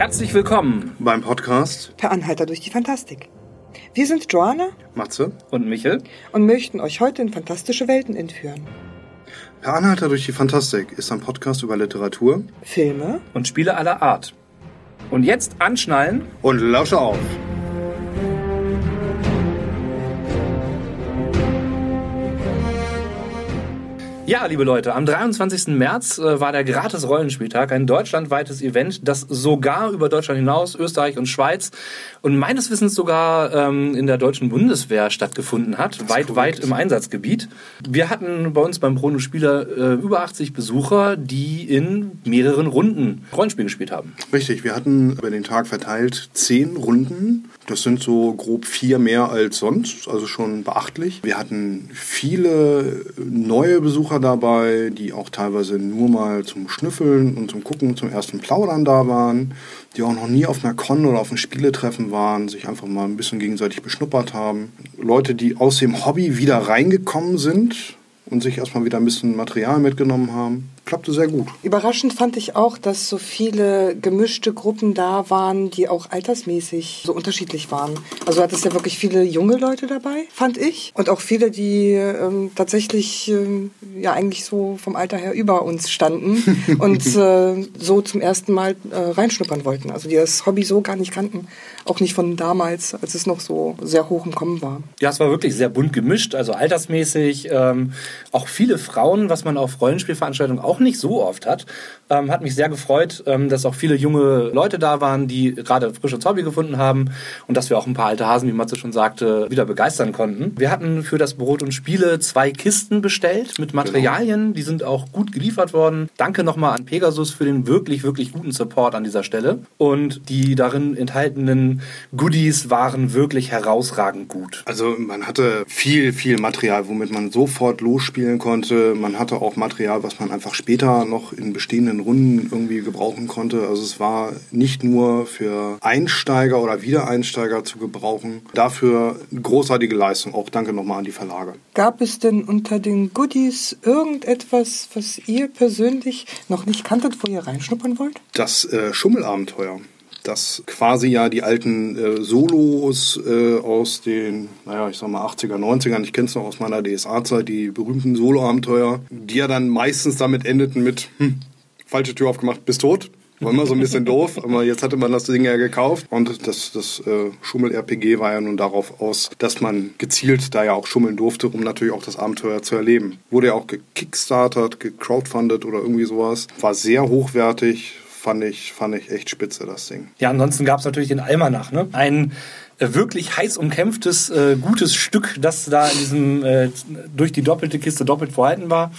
Herzlich willkommen beim Podcast Per Anhalter durch die Fantastik. Wir sind Joanna Matze und Michel und möchten euch heute in fantastische Welten entführen. Per Anhalter durch die Fantastik ist ein Podcast über Literatur, Filme und Spiele aller Art. Und jetzt anschnallen und lausche auf. Ja, liebe Leute, am 23. März äh, war der gratis Rollenspieltag, ein deutschlandweites Event, das sogar über Deutschland hinaus, Österreich und Schweiz und meines Wissens sogar ähm, in der deutschen Bundeswehr stattgefunden hat, weit, weit im Einsatzgebiet. Wir hatten bei uns beim Bruno Spieler äh, über 80 Besucher, die in mehreren Runden Rollenspiel gespielt haben. Richtig, wir hatten über den Tag verteilt zehn Runden. Das sind so grob vier mehr als sonst, also schon beachtlich. Wir hatten viele neue Besucher dabei, die auch teilweise nur mal zum Schnüffeln und zum Gucken, zum ersten Plaudern da waren, die auch noch nie auf einer Con oder auf einem Spieletreffen waren, sich einfach mal ein bisschen gegenseitig beschnuppert haben. Leute, die aus dem Hobby wieder reingekommen sind und sich erstmal wieder ein bisschen Material mitgenommen haben klappte sehr gut. Überraschend fand ich auch, dass so viele gemischte Gruppen da waren, die auch altersmäßig so unterschiedlich waren. Also hat es ja wirklich viele junge Leute dabei, fand ich. Und auch viele, die ähm, tatsächlich ähm, ja eigentlich so vom Alter her über uns standen und äh, so zum ersten Mal äh, reinschnuppern wollten. Also die das Hobby so gar nicht kannten. Auch nicht von damals, als es noch so sehr hoch im Kommen war. Ja, es war wirklich sehr bunt gemischt, also altersmäßig. Ähm, auch viele Frauen, was man auf Rollenspielveranstaltungen auch nicht so oft hat. Ähm, hat mich sehr gefreut, ähm, dass auch viele junge Leute da waren, die gerade frisches Hobby gefunden haben und dass wir auch ein paar alte Hasen, wie Matze schon sagte, wieder begeistern konnten. Wir hatten für das Brot und Spiele zwei Kisten bestellt mit Materialien, genau. die sind auch gut geliefert worden. Danke nochmal an Pegasus für den wirklich, wirklich guten Support an dieser Stelle. Und die darin enthaltenen Goodies waren wirklich herausragend gut. Also man hatte viel, viel Material, womit man sofort losspielen konnte. Man hatte auch Material, was man einfach später noch in bestehenden Runden irgendwie gebrauchen konnte. Also es war nicht nur für Einsteiger oder Wiedereinsteiger zu gebrauchen. Dafür großartige Leistung. Auch danke nochmal an die Verlage. Gab es denn unter den Goodies irgendetwas, was ihr persönlich noch nicht kanntet, wo ihr reinschnuppern wollt? Das äh, Schummelabenteuer das quasi ja die alten äh, Solos äh, aus den, naja, ich sag mal 80er, 90ern, ich kenne es noch aus meiner DSA-Zeit, die berühmten Solo-Abenteuer, die ja dann meistens damit endeten mit, hm, falsche Tür aufgemacht, bist tot. War immer so ein bisschen doof, aber jetzt hatte man das Ding ja gekauft und das, das äh, Schummel-RPG war ja nun darauf aus, dass man gezielt da ja auch schummeln durfte, um natürlich auch das Abenteuer zu erleben. Wurde ja auch gekickstartert, gecrowdfundet oder irgendwie sowas. War sehr hochwertig, fand ich, fand ich echt spitze, das Ding. Ja, ansonsten gab es natürlich den Almanach, ne? Ein wirklich heiß umkämpftes, äh, gutes Stück, das da in diesem äh, durch die doppelte Kiste doppelt vorhanden war,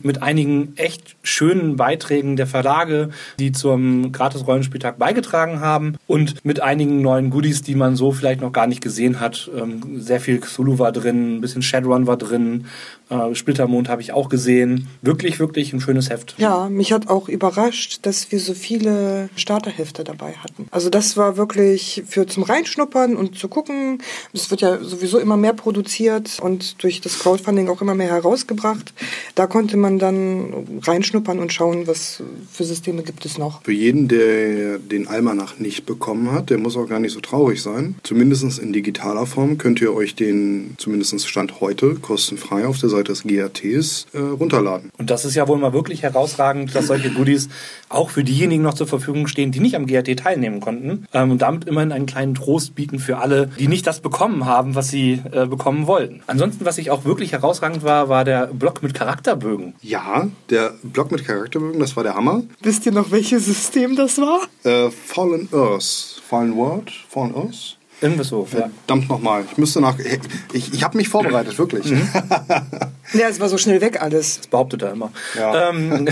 mit einigen echt schönen Beiträgen der Verlage, die zum Gratis-Rollenspieltag beigetragen haben und mit einigen neuen Goodies, die man so vielleicht noch gar nicht gesehen hat. Ähm, sehr viel Cthulhu war drin, ein bisschen Shadowrun war drin, äh, Splittermond habe ich auch gesehen. Wirklich, wirklich ein schönes Heft. Ja, mich hat auch überrascht, dass wir so viele Starterhefte dabei hatten. Also das war wirklich für zum Reinschnuppern und zu gucken. Es wird ja sowieso immer mehr produziert und durch das Crowdfunding auch immer mehr herausgebracht. Da konnte man dann reinschnuppern und schauen, was für Systeme gibt es noch. Für jeden, der den Almanach nicht bekommen hat, der muss auch gar nicht so traurig sein. Zumindest in digitaler Form könnt ihr euch den, zumindest Stand heute, kostenfrei auf der Seite des GATs äh, runterladen. Und das ist ja wohl mal wirklich herausragend, dass solche Goodies auch für diejenigen noch zur Verfügung stehen, die nicht am GAT teilnehmen konnten ähm, und damit immerhin einen kleinen Trost bieten für alle, die nicht das bekommen haben, was sie äh, bekommen wollten. Ansonsten, was ich auch wirklich herausragend war, war der Block mit Charakterbögen. Ja, der Block mit Charakterbögen, das war der Hammer. Wisst ihr noch, welches System das war? Äh, Fallen Earth. Fallen World? Fallen Earth? Irgendwas so. Verdammt ja. nochmal. Ich müsste nach. Ich, ich habe mich vorbereitet, wirklich. Mhm. ja, es war so schnell weg alles. Das behauptet er immer. Ja, ähm,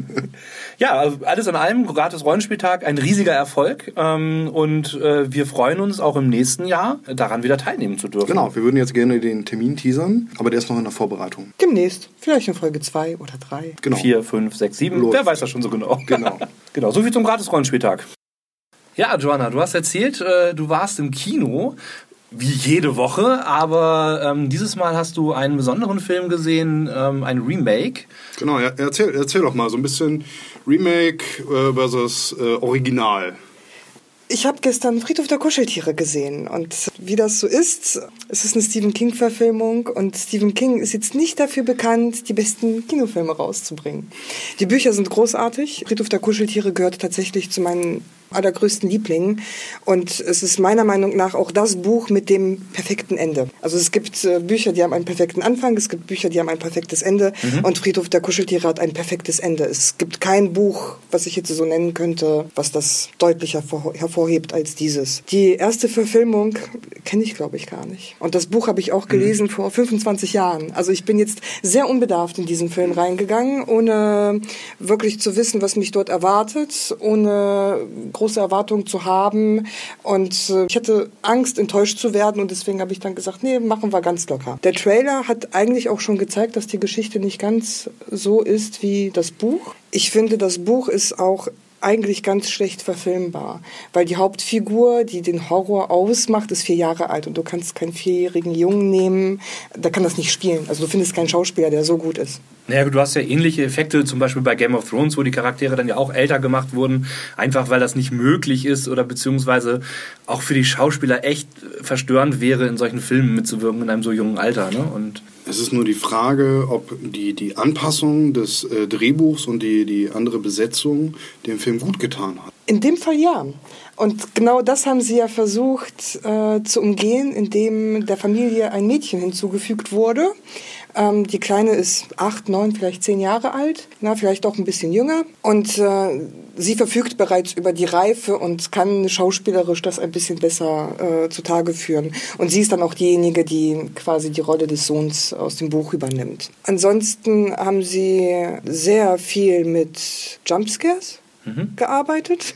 ja also alles in allem, gratis Rollenspieltag, ein riesiger Erfolg. Ähm, und äh, wir freuen uns auch im nächsten Jahr daran wieder teilnehmen zu dürfen. Genau, wir würden jetzt gerne den Termin teasern, aber der ist noch in der Vorbereitung. Demnächst. Vielleicht in Folge 2 oder 3. Genau. 4, 5, 6, 7. Wer weiß das schon so genau. Genau. genau, so viel zum gratis Rollenspieltag. Ja, Joanna, du hast erzählt, äh, du warst im Kino wie jede Woche, aber ähm, dieses Mal hast du einen besonderen Film gesehen, ähm, ein Remake. Genau, erzähl, erzähl doch mal so ein bisschen Remake äh, versus äh, Original. Ich habe gestern Friedhof der Kuscheltiere gesehen und wie das so ist, es ist eine Stephen King-Verfilmung und Stephen King ist jetzt nicht dafür bekannt, die besten Kinofilme rauszubringen. Die Bücher sind großartig. Friedhof der Kuscheltiere gehört tatsächlich zu meinen allergrößten Lieblingen. Und es ist meiner Meinung nach auch das Buch mit dem perfekten Ende. Also es gibt äh, Bücher, die haben einen perfekten Anfang, es gibt Bücher, die haben ein perfektes Ende mhm. und Friedhof der Kuscheltiere hat ein perfektes Ende. Es gibt kein Buch, was ich jetzt so nennen könnte, was das deutlicher hervorhebt als dieses. Die erste Verfilmung kenne ich, glaube ich, gar nicht. Und das Buch habe ich auch gelesen mhm. vor 25 Jahren. Also ich bin jetzt sehr unbedarft in diesen Film reingegangen, ohne wirklich zu wissen, was mich dort erwartet, ohne große Erwartungen zu haben. Und äh, ich hatte Angst, enttäuscht zu werden. Und deswegen habe ich dann gesagt, nee, machen wir ganz locker. Der Trailer hat eigentlich auch schon gezeigt, dass die Geschichte nicht ganz so ist wie das Buch. Ich finde, das Buch ist auch eigentlich ganz schlecht verfilmbar, weil die Hauptfigur, die den Horror ausmacht, ist vier Jahre alt und du kannst keinen vierjährigen Jungen nehmen, der kann das nicht spielen. Also du findest keinen Schauspieler, der so gut ist. Naja, du hast ja ähnliche Effekte, zum Beispiel bei Game of Thrones, wo die Charaktere dann ja auch älter gemacht wurden, einfach weil das nicht möglich ist oder beziehungsweise auch für die Schauspieler echt verstörend wäre, in solchen Filmen mitzuwirken in einem so jungen Alter. Ne? Und es ist nur die Frage, ob die, die Anpassung des äh, Drehbuchs und die, die andere Besetzung dem Film gut getan hat. In dem Fall ja. Und genau das haben sie ja versucht äh, zu umgehen, indem der Familie ein Mädchen hinzugefügt wurde. Ähm, die Kleine ist acht, neun, vielleicht zehn Jahre alt, na, vielleicht auch ein bisschen jünger. Und äh, sie verfügt bereits über die Reife und kann schauspielerisch das ein bisschen besser äh, zutage führen. Und sie ist dann auch diejenige, die quasi die Rolle des Sohns aus dem Buch übernimmt. Ansonsten haben sie sehr viel mit Jumpscares mhm. gearbeitet.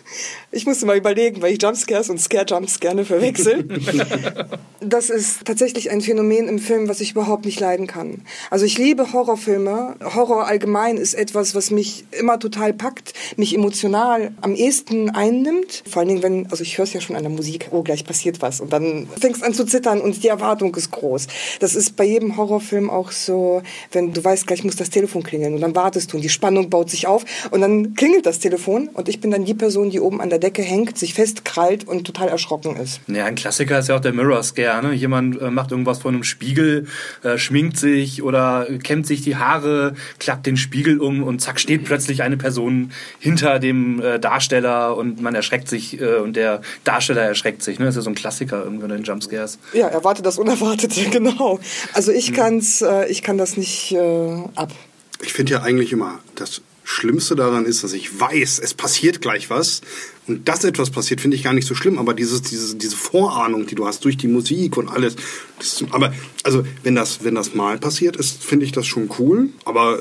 Ich musste mal überlegen, weil ich Jumpscares und Scare-Jumps gerne verwechsel. das ist tatsächlich ein Phänomen im Film, was ich überhaupt nicht leiden kann. Also ich liebe Horrorfilme. Horror allgemein ist etwas, was mich immer total packt, mich emotional am ehesten einnimmt. Vor allen Dingen, wenn, also ich höre es ja schon an der Musik, oh, gleich passiert was. Und dann fängst an zu zittern und die Erwartung ist groß. Das ist bei jedem Horrorfilm auch so, wenn du weißt, gleich muss das Telefon klingeln und dann wartest du und die Spannung baut sich auf und dann klingelt das Telefon und ich bin dann die Person, die oben an der Decke hängt, sich festkrallt und total erschrocken ist. Ja, ein Klassiker ist ja auch der Mirror Scare. Ne? Jemand äh, macht irgendwas vor einem Spiegel, äh, schminkt sich oder kämmt sich die Haare, klappt den Spiegel um und zack steht plötzlich eine Person hinter dem äh, Darsteller und man erschreckt sich äh, und der Darsteller erschreckt sich. Ne? Das ist ja so ein Klassiker irgendwann in Jumpscares. Ja, erwarte das Unerwartete, genau. Also ich hm. kann's, äh, ich kann das nicht äh, ab. Ich finde ja eigentlich immer, das Schlimmste daran ist, dass ich weiß, es passiert gleich was. Und dass etwas passiert, finde ich gar nicht so schlimm. Aber dieses, diese, diese Vorahnung, die du hast durch die Musik und alles. Das, aber also, wenn das, wenn das mal passiert ist, finde ich das schon cool. Aber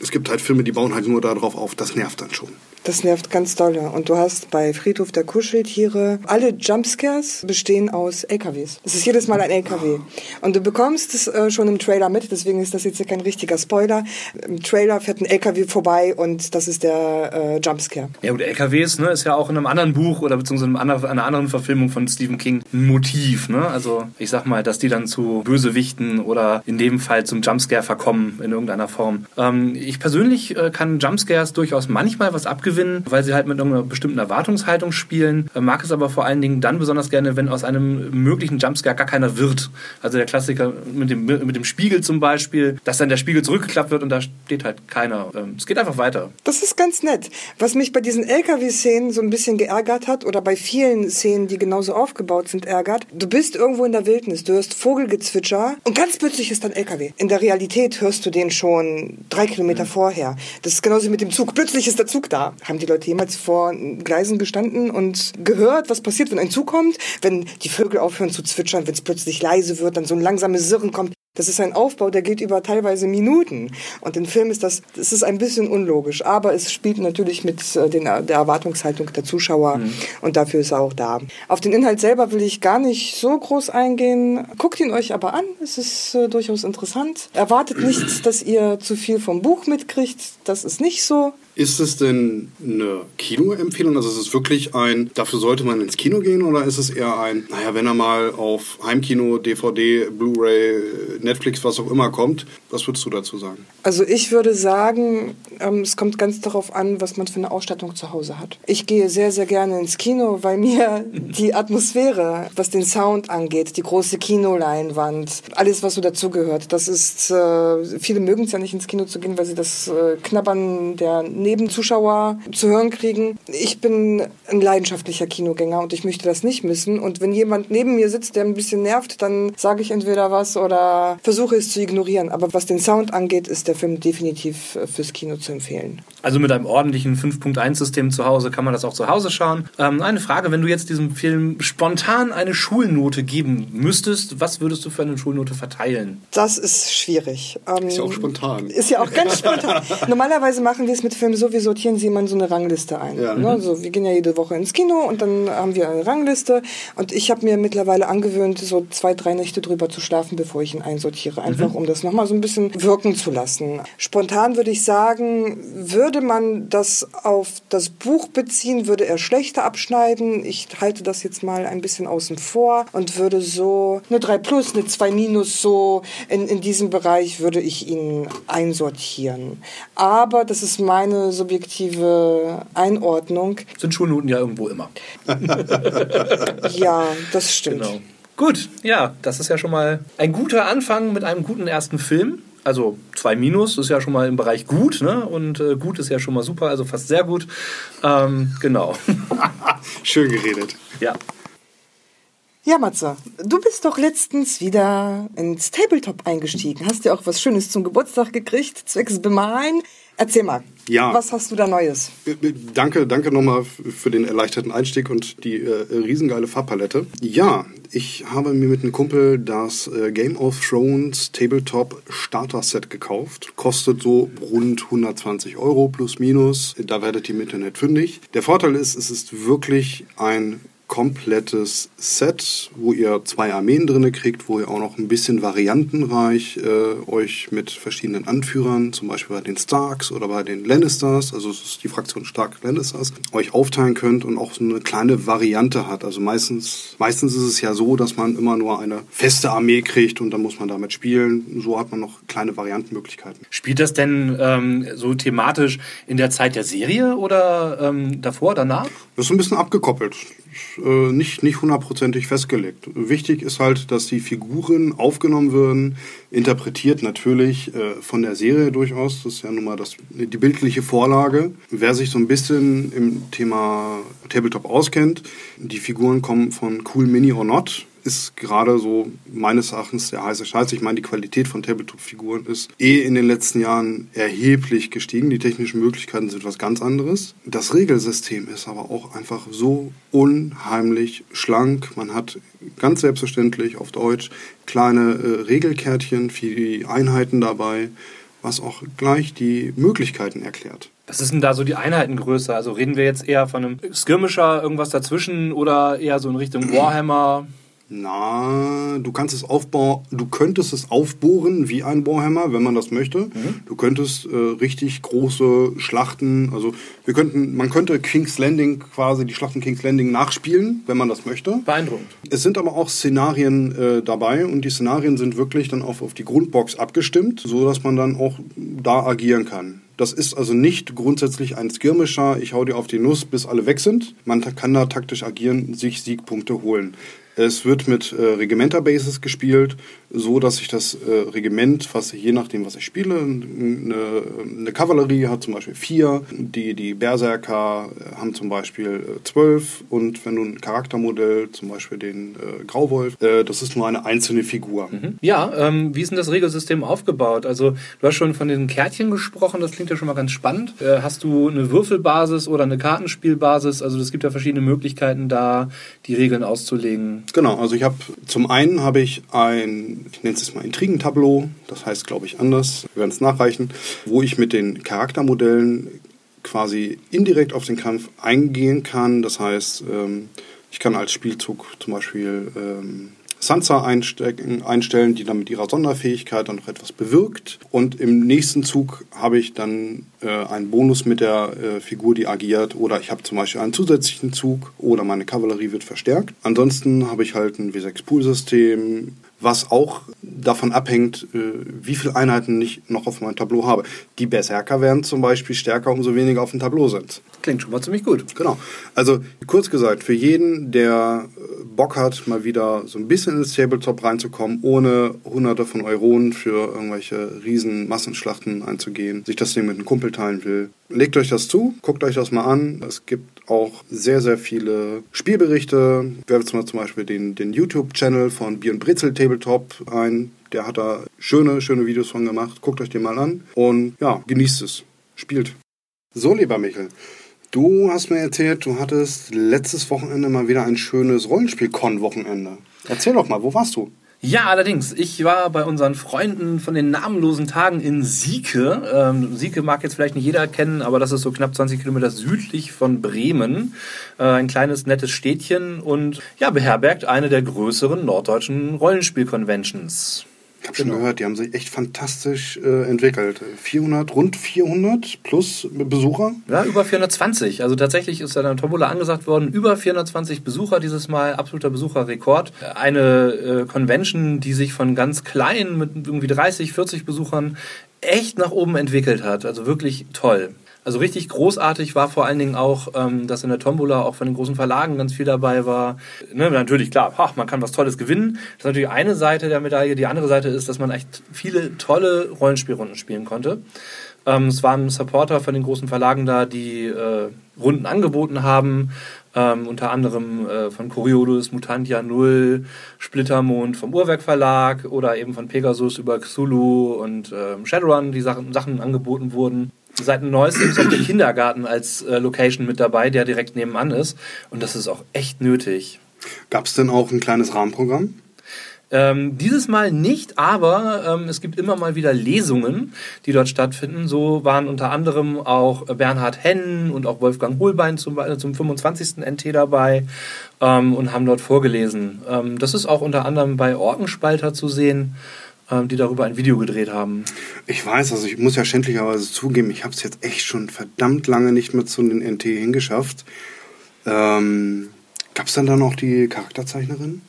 es gibt halt Filme, die bauen halt nur darauf auf. Das nervt dann schon. Das nervt ganz doll. Und du hast bei Friedhof der Kuscheltiere, alle Jumpscares bestehen aus LKWs. Es ist jedes Mal ein LKW. Und du bekommst es äh, schon im Trailer mit, deswegen ist das jetzt kein richtiger Spoiler. Im Trailer fährt ein LKW vorbei und das ist der äh, Jumpscare. Ja gut, LKWs ne, ist ja auch in einem anderen Buch oder beziehungsweise in einer anderen Verfilmung von Stephen King ein Motiv. Ne? Also ich sag mal, dass die dann zu Bösewichten oder in dem Fall zum Jumpscare verkommen in irgendeiner Form. Ähm, ich persönlich äh, kann Jumpscares durchaus manchmal was abgewinnen gewinnen, weil sie halt mit einer bestimmten Erwartungshaltung spielen. Äh, mag es aber vor allen Dingen dann besonders gerne, wenn aus einem möglichen Jumpscare gar keiner wird. Also der Klassiker mit dem, mit dem Spiegel zum Beispiel, dass dann der Spiegel zurückgeklappt wird und da steht halt keiner. Ähm, es geht einfach weiter. Das ist ganz nett. Was mich bei diesen LKW-Szenen so ein bisschen geärgert hat oder bei vielen Szenen, die genauso aufgebaut sind, ärgert, du bist irgendwo in der Wildnis, du hörst Vogelgezwitscher und ganz plötzlich ist dann LKW. In der Realität hörst du den schon drei Kilometer mhm. vorher. Das ist genauso wie mit dem Zug. Plötzlich ist der Zug da. Haben die Leute jemals vor Gleisen gestanden und gehört, was passiert, wenn ein Zug kommt? Wenn die Vögel aufhören zu zwitschern, wenn es plötzlich leise wird, dann so ein langsames Sirren kommt. Das ist ein Aufbau, der geht über teilweise Minuten. Und im Film ist das, das ist ein bisschen unlogisch. Aber es spielt natürlich mit äh, den, der Erwartungshaltung der Zuschauer. Mhm. Und dafür ist er auch da. Auf den Inhalt selber will ich gar nicht so groß eingehen. Guckt ihn euch aber an. Es ist äh, durchaus interessant. Erwartet nicht, dass ihr zu viel vom Buch mitkriegt. Das ist nicht so. Ist es denn eine Kinoempfehlung? Also ist es wirklich ein, dafür sollte man ins Kino gehen oder ist es eher ein, naja, wenn er mal auf Heimkino, DVD, Blu-ray, Netflix, was auch immer kommt, was würdest du dazu sagen? Also ich würde sagen, ähm, es kommt ganz darauf an, was man für eine Ausstattung zu Hause hat. Ich gehe sehr, sehr gerne ins Kino, weil mir die Atmosphäre, was den Sound angeht, die große Kinoleinwand, alles, was so dazugehört, das ist, äh, viele mögen es ja nicht ins Kino zu gehen, weil sie das äh, Knabbern der Nebenzuschauer zu hören kriegen. Ich bin ein leidenschaftlicher Kinogänger und ich möchte das nicht missen. Und wenn jemand neben mir sitzt, der ein bisschen nervt, dann sage ich entweder was oder versuche es zu ignorieren. Aber was den Sound angeht, ist der Film definitiv äh, fürs Kino zu empfehlen. Also mit einem ordentlichen 5.1-System zu Hause kann man das auch zu Hause schauen. Ähm, eine Frage, wenn du jetzt diesem Film spontan eine Schulnote geben müsstest, was würdest du für eine Schulnote verteilen? Das ist schwierig. Ähm, ist ja auch spontan. Ist ja auch ganz spontan. Normalerweise machen wir es mit Filmen so, wir sortieren sie immer in so eine Rangliste ein. Ja. Ne? So, wir gehen ja jede Woche ins Kino und dann haben wir eine Rangliste. Und ich habe mir mittlerweile angewöhnt, so zwei, drei Nächte drüber zu schlafen, bevor ich ihn einsortiere. Einfach mhm. um das nochmal so ein bisschen wirken zu lassen. Spontan würde ich sagen, würde man das auf das Buch beziehen, würde er schlechter abschneiden. Ich halte das jetzt mal ein bisschen außen vor und würde so eine 3 plus, eine 2 minus, so in, in diesem Bereich würde ich ihn einsortieren. Aber das ist meine subjektive Einordnung. Sind Schulnoten ja irgendwo immer. ja, das stimmt. Genau. Gut, ja, das ist ja schon mal ein guter Anfang mit einem guten ersten Film. Also zwei Minus ist ja schon mal im Bereich gut, ne? Und äh, gut ist ja schon mal super, also fast sehr gut. Ähm, genau. Schön geredet. Ja. Ja, Matze, du bist doch letztens wieder ins Tabletop eingestiegen. Hast ja auch was Schönes zum Geburtstag gekriegt, zwecks Bemalen. Erzähl mal, ja. was hast du da Neues? Äh, äh, danke, danke nochmal für den erleichterten Einstieg und die äh, riesengeile Farbpalette. Ja, ich habe mir mit einem Kumpel das äh, Game of Thrones Tabletop Starter Set gekauft. Kostet so rund 120 Euro plus minus. Da werdet ihr im Internet fündig. Der Vorteil ist, es ist wirklich ein komplettes Set, wo ihr zwei Armeen drinne kriegt, wo ihr auch noch ein bisschen variantenreich äh, euch mit verschiedenen Anführern, zum Beispiel bei den Starks oder bei den Lannisters, also es ist die Fraktion Stark Lannisters, euch aufteilen könnt und auch so eine kleine Variante hat. Also meistens, meistens ist es ja so, dass man immer nur eine feste Armee kriegt und dann muss man damit spielen. So hat man noch kleine Variantenmöglichkeiten. Spielt das denn ähm, so thematisch in der Zeit der Serie oder ähm, davor, danach? Das ist ein bisschen abgekoppelt äh, nicht, nicht hundertprozentig festgelegt. Wichtig ist halt, dass die Figuren aufgenommen werden, interpretiert natürlich äh, von der Serie durchaus. Das ist ja nun mal das, die bildliche Vorlage. Wer sich so ein bisschen im Thema Tabletop auskennt, die Figuren kommen von Cool Mini or Not ist gerade so meines Erachtens der heiße Scheiß. Ich meine, die Qualität von Tabletop-Figuren ist eh in den letzten Jahren erheblich gestiegen. Die technischen Möglichkeiten sind was ganz anderes. Das Regelsystem ist aber auch einfach so unheimlich schlank. Man hat ganz selbstverständlich auf Deutsch kleine äh, Regelkärtchen für die Einheiten dabei, was auch gleich die Möglichkeiten erklärt. Was ist denn da so die Einheitengröße? Also reden wir jetzt eher von einem Skirmisher, irgendwas dazwischen oder eher so in Richtung Warhammer? Na, du kannst es aufbauen, du könntest es aufbohren wie ein Warhammer, wenn man das möchte. Mhm. Du könntest äh, richtig große Schlachten, also wir könnten, man könnte King's Landing quasi die Schlachten King's Landing nachspielen, wenn man das möchte. Beeindruckend. Es sind aber auch Szenarien äh, dabei und die Szenarien sind wirklich dann auf, auf die Grundbox abgestimmt, so dass man dann auch da agieren kann. Das ist also nicht grundsätzlich ein Skirmisher, ich hau dir auf die Nuss, bis alle weg sind. Man kann da taktisch agieren, sich Siegpunkte holen. Es wird mit äh, Regimenter-Bases gespielt, so dass sich das äh, Regiment, was je nachdem, was ich spiele, eine, eine Kavallerie hat zum Beispiel vier, die, die Berserker haben zum Beispiel äh, zwölf und wenn du ein Charaktermodell, zum Beispiel den äh, Grauwolf, äh, das ist nur eine einzelne Figur. Mhm. Ja, ähm, wie ist denn das Regelsystem aufgebaut? Also du hast schon von den Kärtchen gesprochen, das klingt ja schon mal ganz spannend. Äh, hast du eine Würfelbasis oder eine Kartenspielbasis? Also es gibt ja verschiedene Möglichkeiten, da die Regeln auszulegen. Genau, also ich habe zum einen habe ich ein, ich nenne es mal Intrigentableau, das heißt glaube ich anders, wir werden es nachreichen, wo ich mit den Charaktermodellen quasi indirekt auf den Kampf eingehen kann. Das heißt, ähm, ich kann als Spielzug zum Beispiel ähm, Sansa einstellen, die dann mit ihrer Sonderfähigkeit dann noch etwas bewirkt. Und im nächsten Zug habe ich dann äh, einen Bonus mit der äh, Figur, die agiert. Oder ich habe zum Beispiel einen zusätzlichen Zug oder meine Kavallerie wird verstärkt. Ansonsten habe ich halt ein W6-Pool-System, was auch davon abhängt, äh, wie viele Einheiten ich noch auf meinem Tableau habe. Die Berserker werden zum Beispiel stärker, umso weniger auf dem Tableau sind. Klingt schon mal ziemlich gut. Genau. Also kurz gesagt, für jeden, der äh, Bock hat, mal wieder so ein bisschen ins Tabletop reinzukommen, ohne hunderte von Euronen für irgendwelche riesen Massenschlachten einzugehen, sich das Ding mit einem Kumpel teilen will, legt euch das zu, guckt euch das mal an. Es gibt auch sehr, sehr viele Spielberichte. Werft zum Beispiel den, den YouTube-Channel von Bier und Brezel Tabletop ein. Der hat da schöne, schöne Videos von gemacht. Guckt euch den mal an und ja, genießt es. Spielt. So, lieber Michael. Du hast mir erzählt, du hattest letztes Wochenende mal wieder ein schönes Rollenspiel-Con-Wochenende. Erzähl doch mal, wo warst du? Ja, allerdings. Ich war bei unseren Freunden von den namenlosen Tagen in Sieke. Ähm, Sieke mag jetzt vielleicht nicht jeder kennen, aber das ist so knapp 20 Kilometer südlich von Bremen. Äh, ein kleines, nettes Städtchen und ja, beherbergt eine der größeren norddeutschen Rollenspiel-Conventions. Ich habe schon genau. gehört, die haben sich echt fantastisch äh, entwickelt. 400, rund 400 plus Besucher? Ja, über 420. Also tatsächlich ist da dann Tombola angesagt worden, über 420 Besucher dieses Mal, absoluter Besucherrekord. Eine äh, Convention, die sich von ganz klein mit irgendwie 30, 40 Besuchern echt nach oben entwickelt hat. Also wirklich toll. Also richtig großartig war vor allen Dingen auch, ähm, dass in der Tombola auch von den großen Verlagen ganz viel dabei war. Ne, natürlich, klar, ach, man kann was Tolles gewinnen. Das ist natürlich eine Seite der Medaille. Die andere Seite ist, dass man echt viele tolle Rollenspielrunden spielen konnte. Ähm, es waren Supporter von den großen Verlagen da, die äh, Runden angeboten haben. Ähm, unter anderem äh, von Coriolis, Mutantia Null, Splittermond vom Uhrwerk Verlag oder eben von Pegasus über Cthulhu und äh, Shadowrun, die Sachen, Sachen angeboten wurden seit neuestem ist auch der Kindergarten als äh, Location mit dabei, der direkt nebenan ist. Und das ist auch echt nötig. Gab es denn auch ein kleines Rahmenprogramm? Ähm, dieses Mal nicht, aber ähm, es gibt immer mal wieder Lesungen, die dort stattfinden. So waren unter anderem auch Bernhard Hennen und auch Wolfgang Hohlbein zum, zum 25. NT dabei ähm, und haben dort vorgelesen. Ähm, das ist auch unter anderem bei Orkenspalter zu sehen. Ähm, die darüber ein Video gedreht haben. Ich weiß, also ich muss ja schändlicherweise zugeben, ich habe es jetzt echt schon verdammt lange nicht mehr zu den NT hingeschafft. Ähm, Gab es dann da noch die Charakterzeichnerin?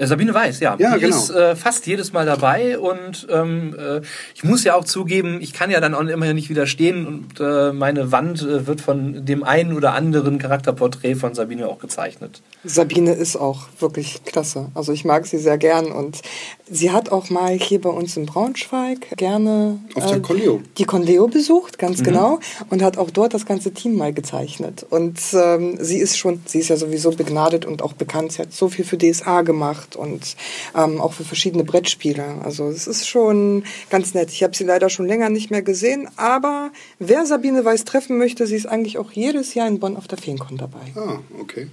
Äh, Sabine Weiß, ja. ja die genau. ist äh, fast jedes Mal dabei und ähm, äh, ich muss ja auch zugeben, ich kann ja dann auch immer nicht widerstehen und äh, meine Wand äh, wird von dem einen oder anderen Charakterporträt von Sabine auch gezeichnet. Sabine ist auch wirklich klasse. Also ich mag sie sehr gern und sie hat auch mal hier bei uns in Braunschweig gerne Auf der äh, Conleo. die Conleo besucht, ganz mhm. genau, und hat auch dort das ganze Team mal gezeichnet. Und ähm, sie ist schon, sie ist ja sowieso begnadet und auch bekannt. Sie hat so viel für DSA gemacht gemacht und ähm, auch für verschiedene Brettspiele. Also es ist schon ganz nett. Ich habe sie leider schon länger nicht mehr gesehen, aber wer Sabine Weiß treffen möchte, sie ist eigentlich auch jedes Jahr in Bonn auf der Feenkon dabei. Ah, okay.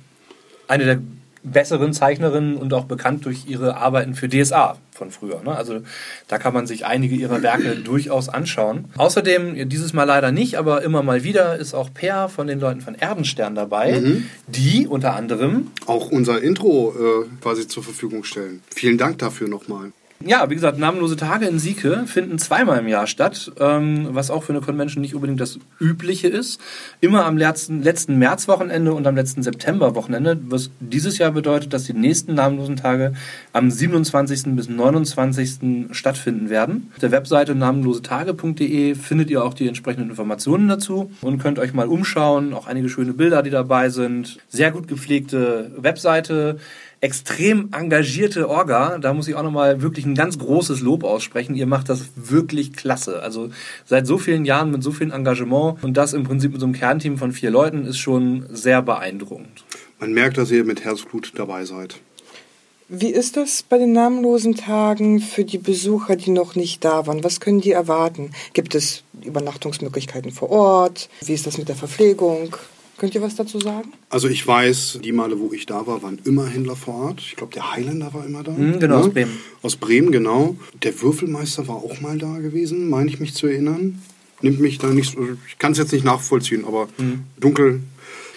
Eine der besseren Zeichnerin und auch bekannt durch ihre Arbeiten für DSA von früher. Ne? Also da kann man sich einige ihrer Werke durchaus anschauen. Außerdem, dieses Mal leider nicht, aber immer mal wieder ist auch Per von den Leuten von Erdenstern dabei, mhm. die unter anderem auch unser Intro äh, quasi zur Verfügung stellen. Vielen Dank dafür nochmal. Ja, wie gesagt, namenlose Tage in Sieke finden zweimal im Jahr statt, ähm, was auch für eine Convention nicht unbedingt das Übliche ist. Immer am letzten, letzten Märzwochenende und am letzten Septemberwochenende, was dieses Jahr bedeutet, dass die nächsten namenlosen Tage am 27. bis 29. stattfinden werden. Auf der Webseite namenlosetage.de findet ihr auch die entsprechenden Informationen dazu und könnt euch mal umschauen. Auch einige schöne Bilder, die dabei sind. Sehr gut gepflegte Webseite extrem engagierte Orga. Da muss ich auch nochmal wirklich ein ganz großes Lob aussprechen. Ihr macht das wirklich klasse. Also seit so vielen Jahren mit so viel Engagement und das im Prinzip mit so einem Kernteam von vier Leuten ist schon sehr beeindruckend. Man merkt, dass ihr mit Herzblut dabei seid. Wie ist das bei den namenlosen Tagen für die Besucher, die noch nicht da waren? Was können die erwarten? Gibt es Übernachtungsmöglichkeiten vor Ort? Wie ist das mit der Verpflegung? Könnt ihr was dazu sagen? Also ich weiß, die Male, wo ich da war, waren immer Händler vor Ort. Ich glaube, der Highlander war immer da. Mhm, genau, ja? aus Bremen. Aus Bremen, genau. Der Würfelmeister war auch mal da gewesen, meine ich mich zu erinnern. Nimmt mich da nicht, ich kann es jetzt nicht nachvollziehen, aber mhm. dunkel.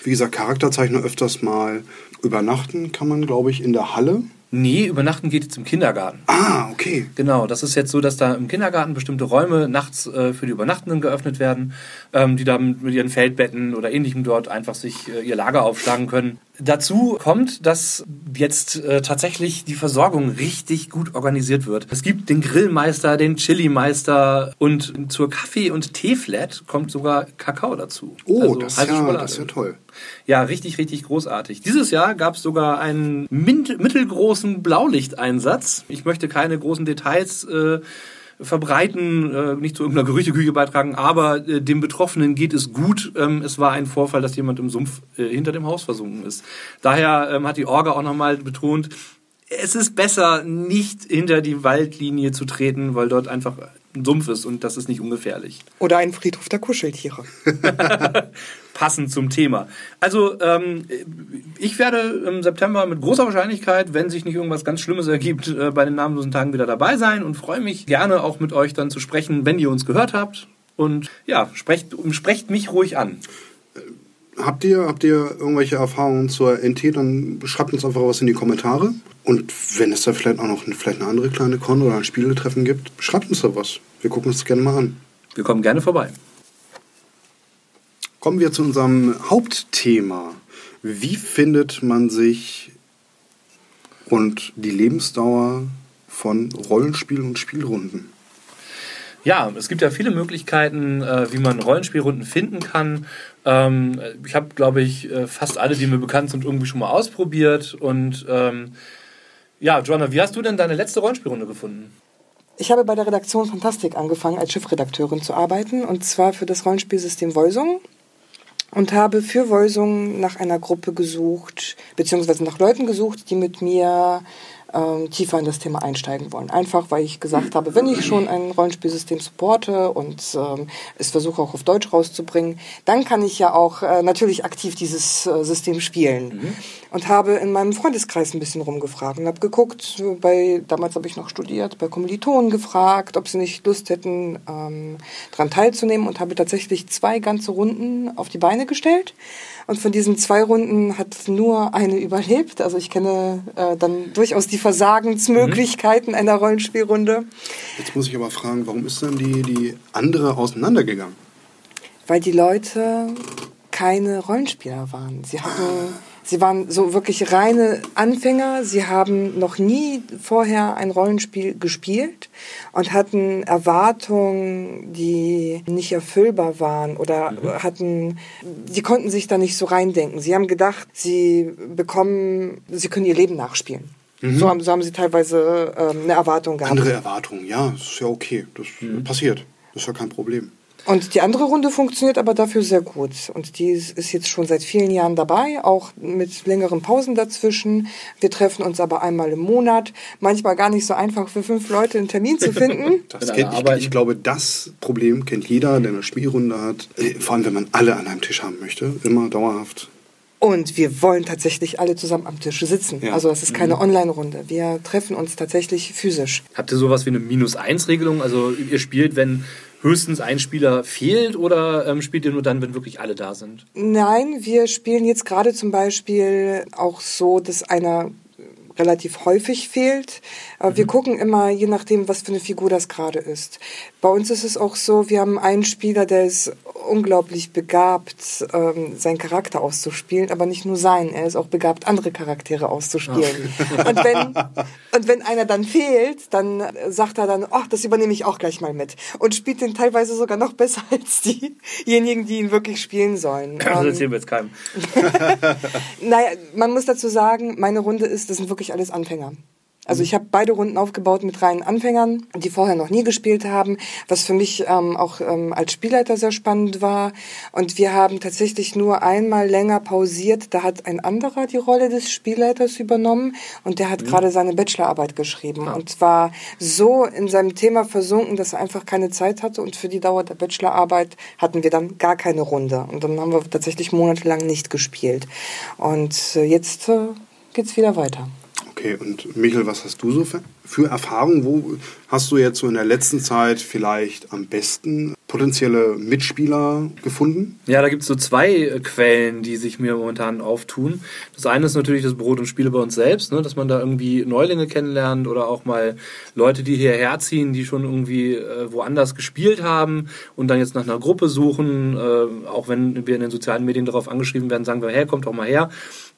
Wie gesagt, Charakterzeichner öfters mal übernachten kann man, glaube ich, in der Halle Nee, übernachten geht jetzt im Kindergarten. Ah, okay. Genau, das ist jetzt so, dass da im Kindergarten bestimmte Räume nachts äh, für die Übernachtenden geöffnet werden, ähm, die dann mit ihren Feldbetten oder ähnlichem dort einfach sich äh, ihr Lager aufschlagen können. Dazu kommt, dass jetzt äh, tatsächlich die Versorgung richtig gut organisiert wird. Es gibt den Grillmeister, den Chili-Meister und zur Kaffee- und Teeflat kommt sogar Kakao dazu. Oh, Also das, ist heiße ja, Schokolade. das ist ja toll. Ja, richtig, richtig großartig. Dieses Jahr gab es sogar einen mittelgroßen Blaulichteinsatz. Ich möchte keine großen Details äh, verbreiten, äh, nicht zu irgendeiner Gerüchteküche beitragen, aber äh, dem Betroffenen geht es gut. Ähm, es war ein Vorfall, dass jemand im Sumpf äh, hinter dem Haus versunken ist. Daher ähm, hat die Orga auch nochmal betont, es ist besser, nicht hinter die Waldlinie zu treten, weil dort einfach ein Sumpf ist und das ist nicht ungefährlich Oder ein Friedhof der Kuscheltiere. passend zum Thema. Also ähm, ich werde im September mit großer Wahrscheinlichkeit, wenn sich nicht irgendwas ganz Schlimmes ergibt, äh, bei den namenlosen Tagen wieder dabei sein und freue mich gerne auch mit euch dann zu sprechen, wenn ihr uns gehört habt. Und ja, sprecht, sprecht mich ruhig an. Habt ihr, habt ihr irgendwelche Erfahrungen zur NT, dann schreibt uns einfach was in die Kommentare. Und wenn es da vielleicht auch noch eine, vielleicht eine andere kleine Con oder ein Spieletreffen gibt, schreibt uns da was. Wir gucken uns das gerne mal an. Wir kommen gerne vorbei. Kommen wir zu unserem Hauptthema. Wie findet man sich und die Lebensdauer von Rollenspielen und Spielrunden? Ja, es gibt ja viele Möglichkeiten, äh, wie man Rollenspielrunden finden kann. Ähm, ich habe, glaube ich, äh, fast alle, die mir bekannt sind, irgendwie schon mal ausprobiert. Und ähm, ja, Joanna, wie hast du denn deine letzte Rollenspielrunde gefunden? Ich habe bei der Redaktion Fantastik angefangen, als Chefredakteurin zu arbeiten, und zwar für das Rollenspielsystem Voisung. Und habe für Voisung nach einer Gruppe gesucht, beziehungsweise nach Leuten gesucht, die mit mir ähm, tiefer in das Thema einsteigen wollen. Einfach, weil ich gesagt habe, wenn ich schon ein Rollenspielsystem supporte und ähm, es versuche auch auf Deutsch rauszubringen, dann kann ich ja auch äh, natürlich aktiv dieses äh, System spielen. Und habe in meinem Freundeskreis ein bisschen rumgefragt und habe geguckt, bei, damals habe ich noch studiert, bei Kommilitonen gefragt, ob sie nicht Lust hätten, ähm, daran teilzunehmen und habe tatsächlich zwei ganze Runden auf die Beine gestellt. Und von diesen zwei Runden hat nur eine überlebt. Also ich kenne äh, dann durchaus die Versagensmöglichkeiten einer Rollenspielrunde, Jetzt muss ich aber fragen, warum ist dann die, die andere auseinandergegangen? weil die Leute keine Rollenspieler waren. Sie hatten, sie waren so wirklich reine Anfänger. Sie haben noch nie vorher ein Rollenspiel gespielt und hatten Erwartungen, die nicht erfüllbar waren oder hatten, sie konnten sich da nicht so reindenken. Sie haben gedacht, sie bekommen, sie können ihr Leben nachspielen. So, haben, so haben sie teilweise ähm, eine Erwartung gehabt. Andere Erwartungen, ja, ist ja okay. Das passiert. Das ist ja kein Problem. Und die andere Runde funktioniert aber dafür sehr gut. Und die ist jetzt schon seit vielen Jahren dabei, auch mit längeren Pausen dazwischen. Wir treffen uns aber einmal im Monat. Manchmal gar nicht so einfach für fünf Leute einen Termin zu finden. Das kennt, ich, ich glaube, das Problem kennt jeder, der eine Spielrunde hat. Äh, Vor allem, wenn man alle an einem Tisch haben möchte. Immer dauerhaft. Und wir wollen tatsächlich alle zusammen am Tisch sitzen. Ja. Also das ist keine Online-Runde. Wir treffen uns tatsächlich physisch. Habt ihr sowas wie eine Minus-1-Regelung? Also ihr spielt, wenn höchstens ein Spieler fehlt oder ähm, spielt ihr nur dann, wenn wirklich alle da sind? Nein, wir spielen jetzt gerade zum Beispiel auch so, dass einer relativ häufig fehlt. Aber wir gucken immer, je nachdem, was für eine Figur das gerade ist. Bei uns ist es auch so, wir haben einen Spieler, der ist unglaublich begabt, ähm, seinen Charakter auszuspielen, aber nicht nur seinen, er ist auch begabt, andere Charaktere auszuspielen. Und, wenn, und wenn einer dann fehlt, dann sagt er dann, ach, das übernehme ich auch gleich mal mit. Und spielt den teilweise sogar noch besser als diejenigen, die ihn wirklich spielen sollen. Das Ähm, erzählen wir jetzt keinem. naja, man muss dazu sagen, meine Runde ist, das sind wirklich alles Anfänger. Also ich habe beide Runden aufgebaut mit reinen Anfängern, die vorher noch nie gespielt haben, was für mich ähm, auch ähm, als Spielleiter sehr spannend war. Und wir haben tatsächlich nur einmal länger pausiert. Da hat ein anderer die Rolle des Spielleiters übernommen und der hat gerade seine Bachelorarbeit geschrieben und war so in seinem Thema versunken, dass er einfach keine Zeit hatte. Und für die Dauer der Bachelorarbeit hatten wir dann gar keine Runde. Und dann haben wir tatsächlich monatelang nicht gespielt. Und äh, jetzt äh, geht's wieder weiter. Okay, und Michael, was hast du so für, für Erfahrungen? Wo hast du jetzt so in der letzten Zeit vielleicht am besten potenzielle Mitspieler gefunden? Ja, da gibt es so zwei äh, Quellen, die sich mir momentan auftun. Das eine ist natürlich das Brot und Spiele bei uns selbst, ne? dass man da irgendwie Neulinge kennenlernt oder auch mal Leute, die hierher ziehen, die schon irgendwie äh, woanders gespielt haben und dann jetzt nach einer Gruppe suchen. Äh, auch wenn wir in den sozialen Medien darauf angeschrieben werden, sagen wir, hey, kommt doch mal her.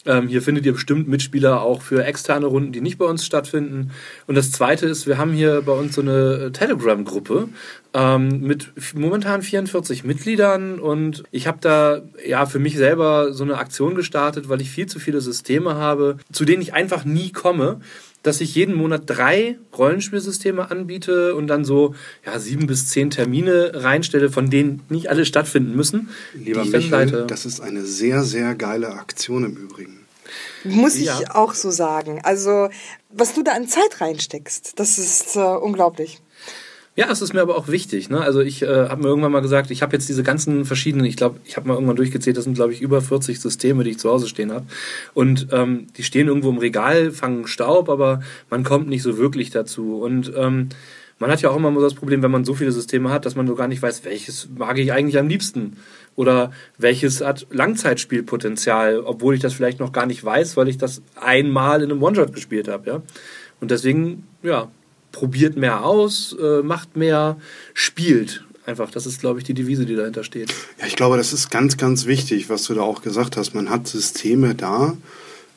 Ähm, hier findet ihr bestimmt Mitspieler auch für externe Runden, die nicht bei uns stattfinden. Und das Zweite ist, wir haben hier bei uns so eine Telegram-Gruppe ähm, mit momentan 44 Mitgliedern und ich habe da ja für mich selber so eine Aktion gestartet, weil ich viel zu viele Systeme habe, zu denen ich einfach nie komme dass ich jeden Monat drei Rollenspielsysteme anbiete und dann so ja, sieben bis zehn Termine reinstelle, von denen nicht alle stattfinden müssen. Lieber Michael, das ist eine sehr, sehr geile Aktion im Übrigen. Muss ich ja. auch so sagen. Also, was du da an Zeit reinsteckst, das ist äh, unglaublich. Ja, es ist mir aber auch wichtig. Ne? Also ich äh, habe mir irgendwann mal gesagt, ich habe jetzt diese ganzen verschiedenen, ich glaube, ich habe mal irgendwann durchgezählt, das sind, glaube ich, über 40 Systeme, die ich zu Hause stehen habe. Und ähm, die stehen irgendwo im Regal, fangen Staub, aber man kommt nicht so wirklich dazu. Und ähm, man hat ja auch immer so das Problem, wenn man so viele Systeme hat, dass man so gar nicht weiß, welches mag ich eigentlich am liebsten. Oder welches hat Langzeitspielpotenzial, obwohl ich das vielleicht noch gar nicht weiß, weil ich das einmal in einem One-Shot gespielt habe. Ja? Und deswegen, ja, probiert mehr aus, äh, macht mehr, spielt. Einfach, das ist, glaube ich, die Devise, die dahinter steht. Ja, ich glaube, das ist ganz, ganz wichtig, was du da auch gesagt hast. Man hat Systeme da,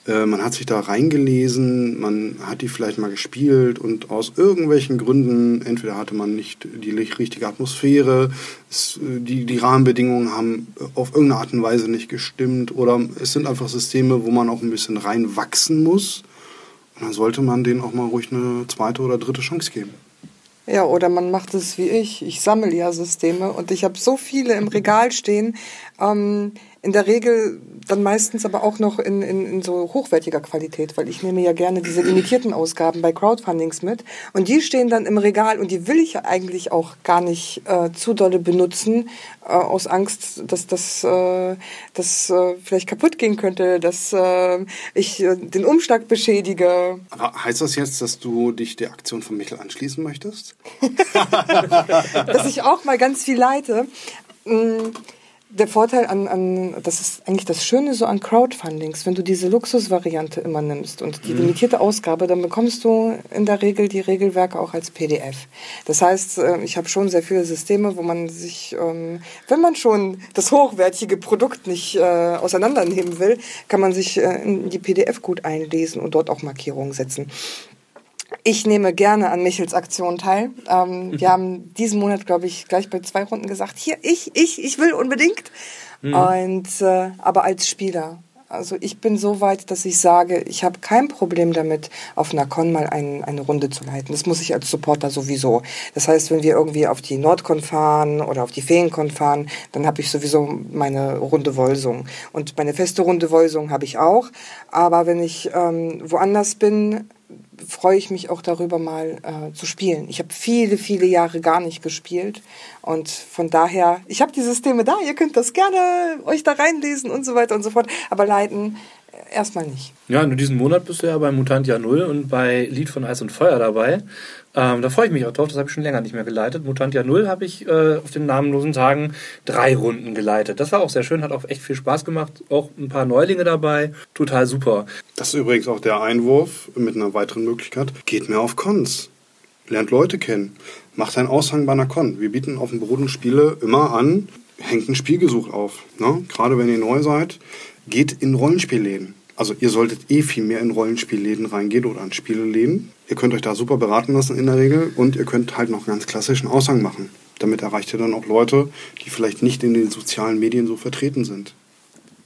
äh, man hat sich da reingelesen, man hat die vielleicht mal gespielt und aus irgendwelchen Gründen, entweder hatte man nicht die richtige Atmosphäre, es, äh, die, die Rahmenbedingungen haben auf irgendeine Art und Weise nicht gestimmt oder es sind einfach Systeme, wo man auch ein bisschen reinwachsen muss dann sollte man denen auch mal ruhig eine zweite oder dritte Chance geben. Ja, oder man macht es wie ich. Ich sammle ja Systeme und ich habe so viele im Regal stehen. Ähm, in der Regel dann meistens aber auch noch in, in, in so hochwertiger Qualität, weil ich nehme ja gerne diese limitierten Ausgaben bei Crowdfundings mit und die stehen dann im Regal und die will ich eigentlich auch gar nicht äh, zu dolle benutzen, äh, aus Angst, dass das äh, dass, äh, vielleicht kaputt gehen könnte, dass äh, ich äh, den Umschlag beschädige. Aber heißt das jetzt, dass du dich der Aktion von Michel anschließen möchtest? dass ich auch mal ganz viel leite. Mm, der Vorteil an, an, das ist eigentlich das Schöne so an Crowdfundings, wenn du diese Luxusvariante immer nimmst und die mhm. limitierte Ausgabe, dann bekommst du in der Regel die Regelwerke auch als PDF. Das heißt, äh, ich habe schon sehr viele Systeme, wo man sich, ähm, wenn man schon das hochwertige Produkt nicht äh, auseinandernehmen will, kann man sich äh, in die PDF gut einlesen und dort auch Markierungen setzen. Ich nehme gerne an Michels Aktion teil. Ähm, mhm. Wir haben diesen Monat, glaube ich, gleich bei zwei Runden gesagt, hier, ich, ich, ich will unbedingt. Mhm. Und, äh, aber als Spieler. Also ich bin so weit, dass ich sage, ich habe kein Problem damit, auf einer Con mal ein, eine Runde zu leiten. Das muss ich als Supporter sowieso. Das heißt, wenn wir irgendwie auf die Nordcon fahren oder auf die Feencon fahren, dann habe ich sowieso meine Runde Wolsung. Und meine feste Runde Wolsung habe ich auch. Aber wenn ich ähm, woanders bin, freue ich mich auch darüber, mal äh, zu spielen. Ich habe viele, viele Jahre gar nicht gespielt und von daher, ich habe die Systeme da, ihr könnt das gerne euch da reinlesen und so weiter und so fort, aber leiten äh, erstmal nicht. Ja, nur diesen Monat bist du ja bei Mutantia Null und bei Lied von Eis und Feuer dabei. Ähm, da freue ich mich auch drauf, das habe ich schon länger nicht mehr geleitet. Mutantia Null habe ich äh, auf den namenlosen Tagen drei Runden geleitet. Das war auch sehr schön, hat auch echt viel Spaß gemacht. Auch ein paar Neulinge dabei, total super. Das ist übrigens auch der Einwurf mit einer weiteren Möglichkeit. Geht mehr auf Cons. Lernt Leute kennen. Macht einen Aushang bei einer Con. Wir bieten auf dem Boden Spiele immer an. Hängt ein Spielgesuch auf. Ne? Gerade wenn ihr neu seid, geht in Rollenspielläden. Also ihr solltet eh viel mehr in Rollenspielläden reingehen oder an Spieleläden. Ihr könnt euch da super beraten lassen in der Regel und ihr könnt halt noch ganz klassischen Aushang machen. Damit erreicht ihr dann auch Leute, die vielleicht nicht in den sozialen Medien so vertreten sind.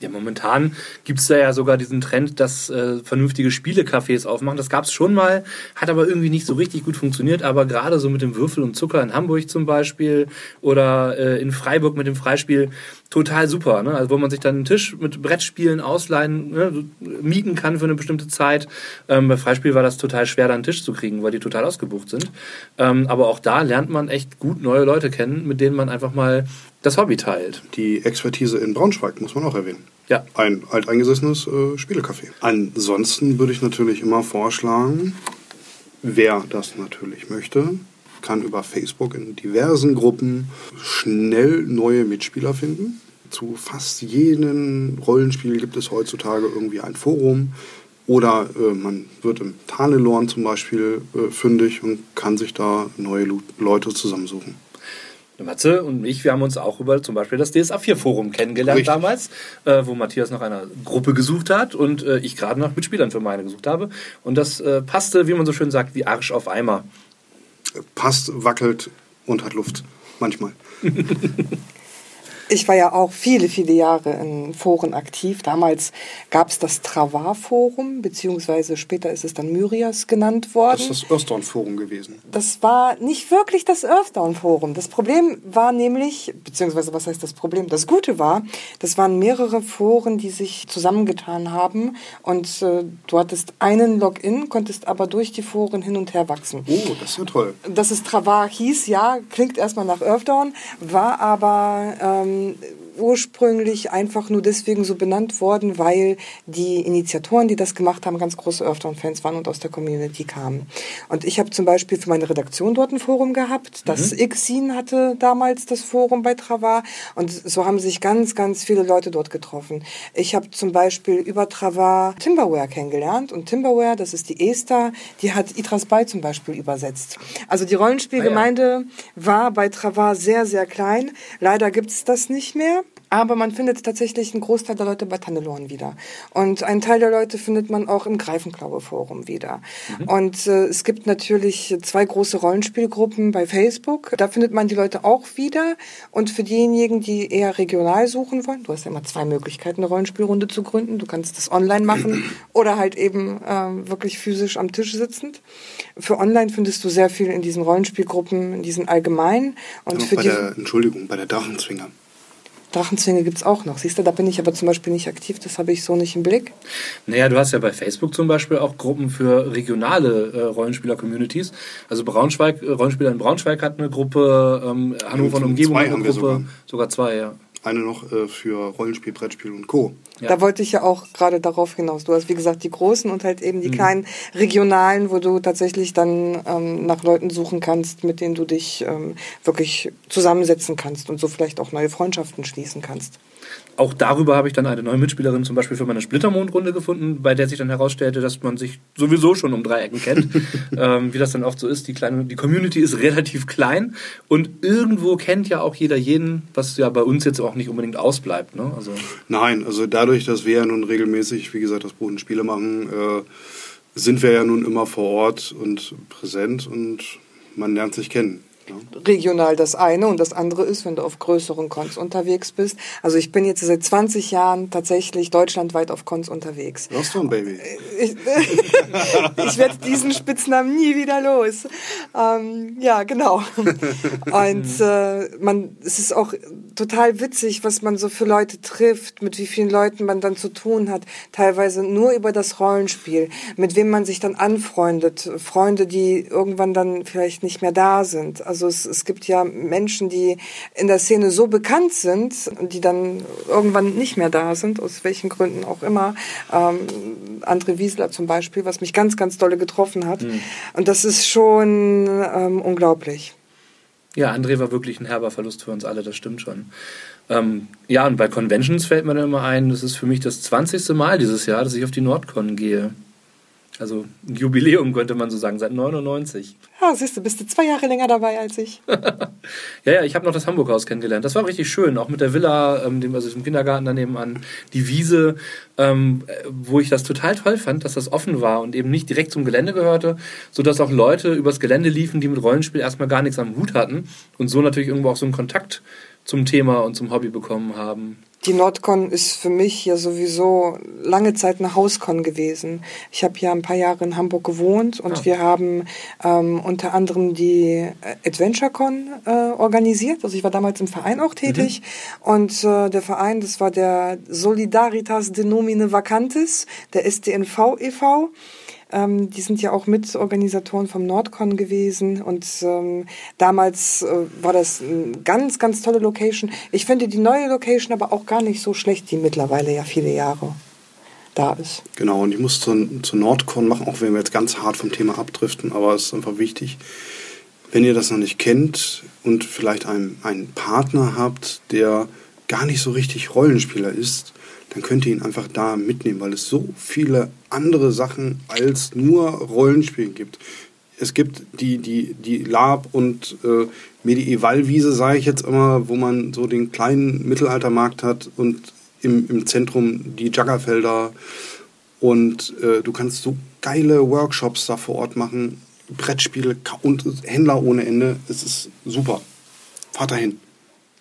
Ja, momentan gibt es da ja sogar diesen Trend, dass äh, vernünftige Spielecafés aufmachen. Das gab es schon mal, hat aber irgendwie nicht so richtig gut funktioniert. Aber gerade so mit dem Würfel und Zucker in Hamburg zum Beispiel oder äh, in Freiburg mit dem Freispiel, total super. Ne? Also wo man sich dann einen Tisch mit Brettspielen ausleihen, ne, mieten kann für eine bestimmte Zeit. Ähm, bei Freispiel war das total schwer, da einen Tisch zu kriegen, weil die total ausgebucht sind. Ähm, aber auch da lernt man echt gut neue Leute kennen, mit denen man einfach mal das Hobby teilt. Die Expertise in Braunschweig muss man auch erwähnen. Ja. Ein alteingesessenes äh, Spielecafé. Ansonsten würde ich natürlich immer vorschlagen, wer das natürlich möchte, kann über Facebook in diversen Gruppen schnell neue Mitspieler finden. Zu fast jedem Rollenspiel gibt es heutzutage irgendwie ein Forum. Oder äh, man wird im Tarnelorn zum Beispiel äh, fündig und kann sich da neue Leute zusammensuchen. Matze und ich, wir haben uns auch über zum Beispiel das DSA-4-Forum kennengelernt Richtig. damals, äh, wo Matthias nach einer Gruppe gesucht hat und äh, ich gerade nach Mitspielern für meine gesucht habe. Und das äh, passte, wie man so schön sagt, wie Arsch auf Eimer. Passt, wackelt und hat Luft. Manchmal. Ich war ja auch viele, viele Jahre in Foren aktiv. Damals gab es das Travar-Forum, beziehungsweise später ist es dann Myrias genannt worden. Das ist das Earthdown-Forum gewesen. Das war nicht wirklich das Earthdown-Forum. Das Problem war nämlich, beziehungsweise was heißt das Problem? Das Gute war, das waren mehrere Foren, die sich zusammengetan haben und äh, du hattest einen Login, konntest aber durch die Foren hin und her wachsen. Oh, das ist ja toll. Dass es Travar hieß, ja, klingt erstmal nach Earthdown, war aber... Ähm, then ursprünglich einfach nur deswegen so benannt worden, weil die Initiatoren, die das gemacht haben, ganz große Earthdown-Fans waren und aus der Community kamen. Und ich habe zum Beispiel für meine Redaktion dort ein Forum gehabt. Das mhm. Xin hatte damals das Forum bei Travar und so haben sich ganz, ganz viele Leute dort getroffen. Ich habe zum Beispiel über Travar Timberware kennengelernt und Timberware, das ist die Esther, die hat Itras Bay zum Beispiel übersetzt. Also die Rollenspielgemeinde ah, ja. war bei Travar sehr, sehr klein. Leider gibt es das nicht mehr. Aber man findet tatsächlich einen Großteil der Leute bei Tannelorn wieder. Und einen Teil der Leute findet man auch im Greifenklaue-Forum wieder. Mhm. Und äh, es gibt natürlich zwei große Rollenspielgruppen bei Facebook. Da findet man die Leute auch wieder. Und für diejenigen, die eher regional suchen wollen, du hast ja immer zwei Möglichkeiten, eine Rollenspielrunde zu gründen. Du kannst das online machen oder halt eben äh, wirklich physisch am Tisch sitzend. Für online findest du sehr viel in diesen Rollenspielgruppen, in diesen allgemeinen. Und für bei der, Entschuldigung, bei der Drachenzwinger. Drachenzwinge gibt es auch noch. Siehst du, da bin ich aber zum Beispiel nicht aktiv, das habe ich so nicht im Blick. Naja, du hast ja bei Facebook zum Beispiel auch Gruppen für regionale äh, Rollenspieler-Communities. Also Braunschweig, äh, Rollenspieler in Braunschweig hat eine Gruppe, ähm, Hannover und Umgebung eine Gruppe, sogar. sogar zwei, ja. Eine noch äh, für Rollenspiel, Brettspiel und Co. Ja. Da wollte ich ja auch gerade darauf hinaus. Du hast, wie gesagt, die großen und halt eben die mhm. kleinen regionalen, wo du tatsächlich dann ähm, nach Leuten suchen kannst, mit denen du dich ähm, wirklich zusammensetzen kannst und so vielleicht auch neue Freundschaften schließen kannst auch darüber habe ich dann eine neue Mitspielerin zum Beispiel für meine Splittermondrunde gefunden, bei der sich dann herausstellte, dass man sich sowieso schon um drei Ecken kennt. ähm, wie das dann oft so ist, die, kleine, die Community ist relativ klein und irgendwo kennt ja auch jeder jeden, was ja bei uns jetzt auch nicht unbedingt ausbleibt. Ne? Also Nein, also dadurch, dass wir ja nun regelmäßig, wie gesagt, das Boden Spiele machen, äh, sind wir ja nun immer vor Ort und präsent und man lernt sich kennen regional das eine und das andere ist, wenn du auf größeren Cons unterwegs bist. Also ich bin jetzt seit 20 Jahren tatsächlich deutschlandweit auf Cons unterwegs. Lost One Baby. Ich, ich werde diesen Spitznamen nie wieder los. Ähm, ja, genau. Und äh, man, es ist auch total witzig, was man so für Leute trifft, mit wie vielen Leuten man dann zu tun hat. Teilweise nur über das Rollenspiel, mit wem man sich dann anfreundet. Freunde, die irgendwann dann vielleicht nicht mehr da sind. Also also es, es gibt ja Menschen, die in der Szene so bekannt sind die dann irgendwann nicht mehr da sind, aus welchen Gründen auch immer. Ähm, André Wiesler zum Beispiel, was mich ganz, ganz dolle getroffen hat. Mhm. Und das ist schon ähm, unglaublich. Ja, André war wirklich ein herber Verlust für uns alle, das stimmt schon. Ähm, ja, und bei Conventions fällt mir dann immer ein, das ist für mich das 20. Mal dieses Jahr, dass ich auf die Nordcon gehe. Also ein Jubiläum könnte man so sagen, seit 99. Ja, siehst du, bist du zwei Jahre länger dabei als ich. ja, ja, ich habe noch das Hamburg-Haus kennengelernt. Das war richtig schön, auch mit der Villa, ähm, dem, also dem Kindergarten daneben an, die Wiese, ähm, wo ich das total toll fand, dass das offen war und eben nicht direkt zum Gelände gehörte, sodass auch Leute übers Gelände liefen, die mit Rollenspiel erstmal gar nichts am Hut hatten und so natürlich irgendwo auch so einen Kontakt zum Thema und zum Hobby bekommen haben. Die Nordcon ist für mich ja sowieso lange Zeit eine Hauscon gewesen. Ich habe ja ein paar Jahre in Hamburg gewohnt und ja. wir haben ähm, unter anderem die AdventureCon äh, organisiert. Also ich war damals im Verein auch tätig mhm. und äh, der Verein, das war der Solidaritas Denomine Vacantis, der SDNV e.V., ähm, die sind ja auch Mitorganisatoren vom Nordcon gewesen und ähm, damals äh, war das eine ganz, ganz tolle Location. Ich finde die neue Location aber auch gar nicht so schlecht, die mittlerweile ja viele Jahre da ist. Genau, und ich muss zur, zur Nordcon machen, auch wenn wir jetzt ganz hart vom Thema abdriften, aber es ist einfach wichtig. wenn ihr das noch nicht kennt und vielleicht einen, einen Partner habt, der gar nicht so richtig Rollenspieler ist, dann könnt ihr ihn einfach da mitnehmen, weil es so viele andere Sachen als nur Rollenspielen gibt. Es gibt die, die, die Lab- und äh, Medievalwiese, sage ich jetzt immer, wo man so den kleinen Mittelaltermarkt hat und im, im Zentrum die Juggerfelder. Und äh, du kannst so geile Workshops da vor Ort machen, Brettspiele und Händler ohne Ende. Es ist super. Fahrt dahin.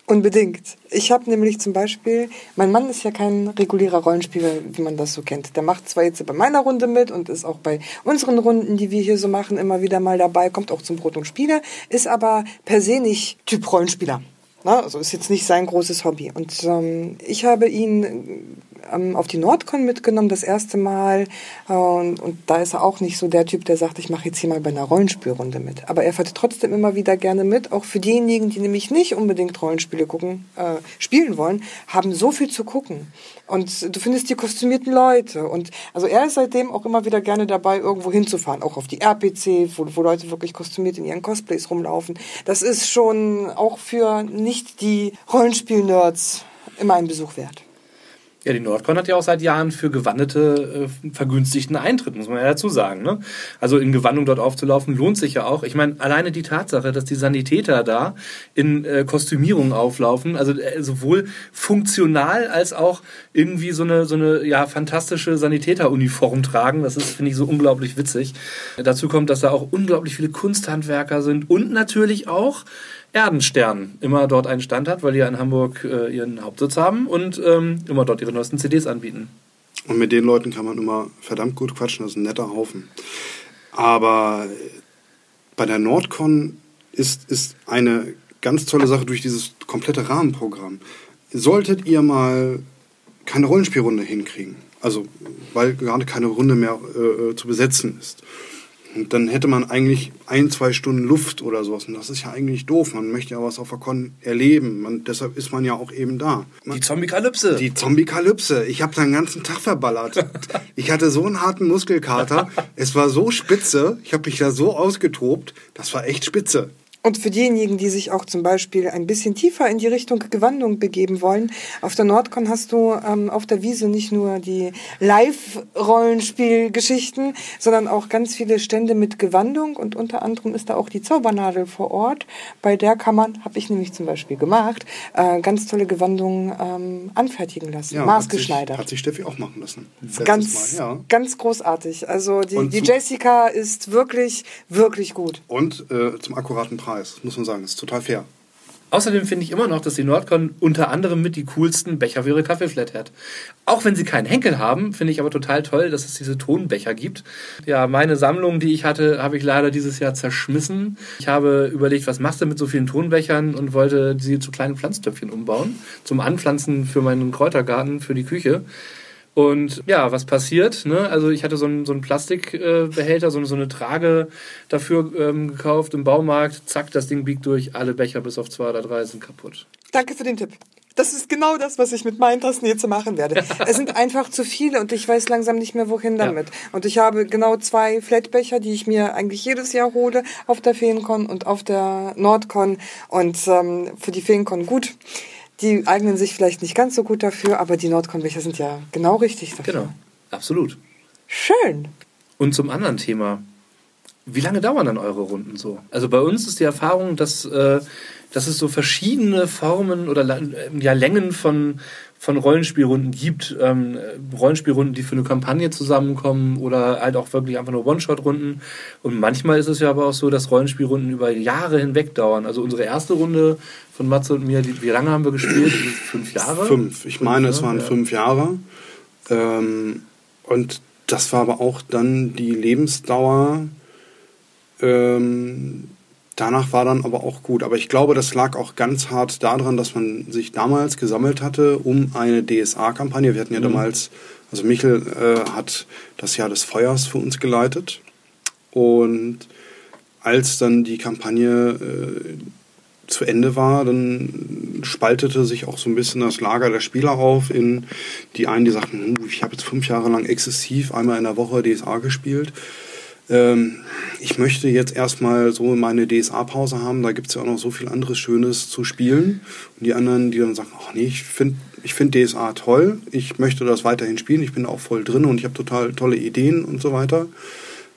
Unbedingt. Ich habe nämlich zum Beispiel, mein Mann ist ja kein regulärer Rollenspieler, wie man das so kennt. Der macht zwar jetzt bei meiner Runde mit und ist auch bei unseren Runden, die wir hier so machen, immer wieder mal dabei, kommt auch zum Brot und Spiele, ist aber per se nicht Typ Rollenspieler. Na, also ist jetzt nicht sein großes Hobby. Und ähm, ich habe ihn ähm, auf die Nordcon mitgenommen, das erste Mal. Äh, und, und, da ist er auch nicht so der Typ, der sagt, ich mache jetzt hier mal bei einer Rollenspielrunde mit. Aber er fährt trotzdem immer wieder gerne mit. Auch für diejenigen, die nämlich nicht unbedingt Rollenspiele gucken, äh, spielen wollen, haben so viel zu gucken. Und du findest die kostümierten Leute. Und also er ist seitdem auch immer wieder gerne dabei, irgendwo hinzufahren. Auch auf die RPC, wo, wo Leute wirklich kostümiert in ihren Cosplays rumlaufen. Das ist schon auch für nicht die Rollenspiel-Nerds immer ein Besuch wert. Ja, die Nordcon hat ja auch seit Jahren für Gewandete äh, vergünstigten Eintritt, muss man ja dazu sagen. Ne? Also in Gewandung dort aufzulaufen lohnt sich ja auch. Ich meine, alleine die Tatsache, dass die Sanitäter da in äh, Kostümierung auflaufen, also äh, sowohl funktional als auch irgendwie so eine, so eine ja, fantastische Sanitäteruniform tragen, das ist, finde ich, so unglaublich witzig. Dazu kommt, dass da auch unglaublich viele Kunsthandwerker sind und natürlich auch Erdenstern immer dort einen Stand hat, weil die ja in Hamburg äh, ihren Hauptsitz haben und ähm, immer dort ihre neuesten CDs anbieten. Und mit den Leuten kann man immer verdammt gut quatschen, das ist ein netter Haufen. Aber bei der Nordcon ist, ist eine ganz tolle Sache durch dieses komplette Rahmenprogramm. Solltet ihr mal keine Rollenspielrunde hinkriegen, also weil gerade keine Runde mehr äh, zu besetzen ist, und dann hätte man eigentlich ein, zwei Stunden Luft oder sowas. Und das ist ja eigentlich doof. Man möchte ja was auf der Con erleben. Man, deshalb ist man ja auch eben da. Die Zombie-Kalypse. Die Zombie-Kalypse. Ich habe den ganzen Tag verballert. ich hatte so einen harten Muskelkater. es war so spitze. Ich habe mich da so ausgetobt. Das war echt spitze. Und für diejenigen, die sich auch zum Beispiel ein bisschen tiefer in die Richtung Gewandung begeben wollen, auf der Nordcon hast du ähm, auf der Wiese nicht nur die Live-Rollenspielgeschichten, sondern auch ganz viele Stände mit Gewandung und unter anderem ist da auch die Zaubernadel vor Ort. Bei der kann man, habe ich nämlich zum Beispiel gemacht, äh, ganz tolle Gewandungen ähm, anfertigen lassen, ja, maßgeschneidert. Hat sich, hat sich Steffi auch machen lassen. Ganz, ja. ganz großartig. Also die, die Jessica ist wirklich, wirklich gut. Und äh, zum akkuraten Preis. Preis, muss man sagen. Das ist total fair. Außerdem finde ich immer noch, dass die Nordcon unter anderem mit die coolsten Becher für ihre Kaffeeflat hat. Auch wenn sie keinen Henkel haben, finde ich aber total toll, dass es diese Tonbecher gibt. Ja, meine Sammlung, die ich hatte, habe ich leider dieses Jahr zerschmissen. Ich habe überlegt, was machst du mit so vielen Tonbechern und wollte sie zu kleinen Pflanztöpfchen umbauen. Zum Anpflanzen für meinen Kräutergarten, für die Küche. Und ja, was passiert? Ne? Also ich hatte so einen, so einen Plastikbehälter, so, so eine Trage dafür ähm, gekauft im Baumarkt. Zack, das Ding biegt durch. Alle Becher bis auf zwei oder drei sind kaputt. Danke für den Tipp. Das ist genau das, was ich mit meinen Tassen jetzt machen werde. es sind einfach zu viele und ich weiß langsam nicht mehr, wohin damit. Ja. Und ich habe genau zwei Flatbecher, die ich mir eigentlich jedes Jahr hole, auf der Feencon und auf der Nordcon. Und ähm, für die Feencon gut. Die eignen sich vielleicht nicht ganz so gut dafür, aber die Nordkonbecher sind ja genau richtig dafür. Genau, absolut. Schön. Und zum anderen Thema. Wie lange dauern dann eure Runden so? Also bei uns ist die Erfahrung, dass, äh, dass es so verschiedene Formen oder ja, Längen von, von Rollenspielrunden gibt. Ähm, Rollenspielrunden, die für eine Kampagne zusammenkommen oder halt auch wirklich einfach nur One-Shot-Runden. Und manchmal ist es ja aber auch so, dass Rollenspielrunden über Jahre hinweg dauern. Also unsere erste Runde von Matze und mir, die, wie lange haben wir gespielt? Fünf Jahre? Fünf. Ich meine, fünf, es waren ja. fünf Jahre. Ähm, und das war aber auch dann die Lebensdauer. Ähm, Danach war dann aber auch gut. Aber ich glaube, das lag auch ganz hart daran, dass man sich damals gesammelt hatte um eine DSA-Kampagne. Wir hatten ja mhm. damals, also Michel äh, hat das Jahr des Feuers für uns geleitet. Und als dann die Kampagne äh, zu Ende war, dann spaltete sich auch so ein bisschen das Lager der Spieler auf in die einen, die sagten, hm, ich habe jetzt fünf Jahre lang exzessiv einmal in der Woche DSA gespielt ähm, ich möchte jetzt erstmal so meine DSA-Pause haben, da gibt es ja auch noch so viel anderes Schönes zu spielen. Und die anderen, die dann sagen, ach nee, ich finde ich find DSA toll, ich möchte das weiterhin spielen, ich bin auch voll drin und ich habe total tolle Ideen und so weiter.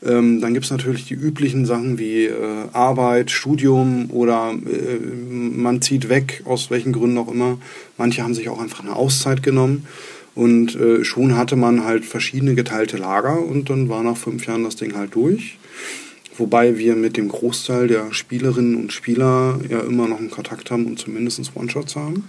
Ähm, dann gibt es natürlich die üblichen Sachen wie äh, Arbeit, Studium oder äh, man zieht weg, aus welchen Gründen auch immer. Manche haben sich auch einfach eine Auszeit genommen. Und äh, schon hatte man halt verschiedene geteilte Lager und dann war nach fünf Jahren das Ding halt durch. Wobei wir mit dem Großteil der Spielerinnen und Spieler ja immer noch einen Kontakt haben und zumindest One-Shots haben.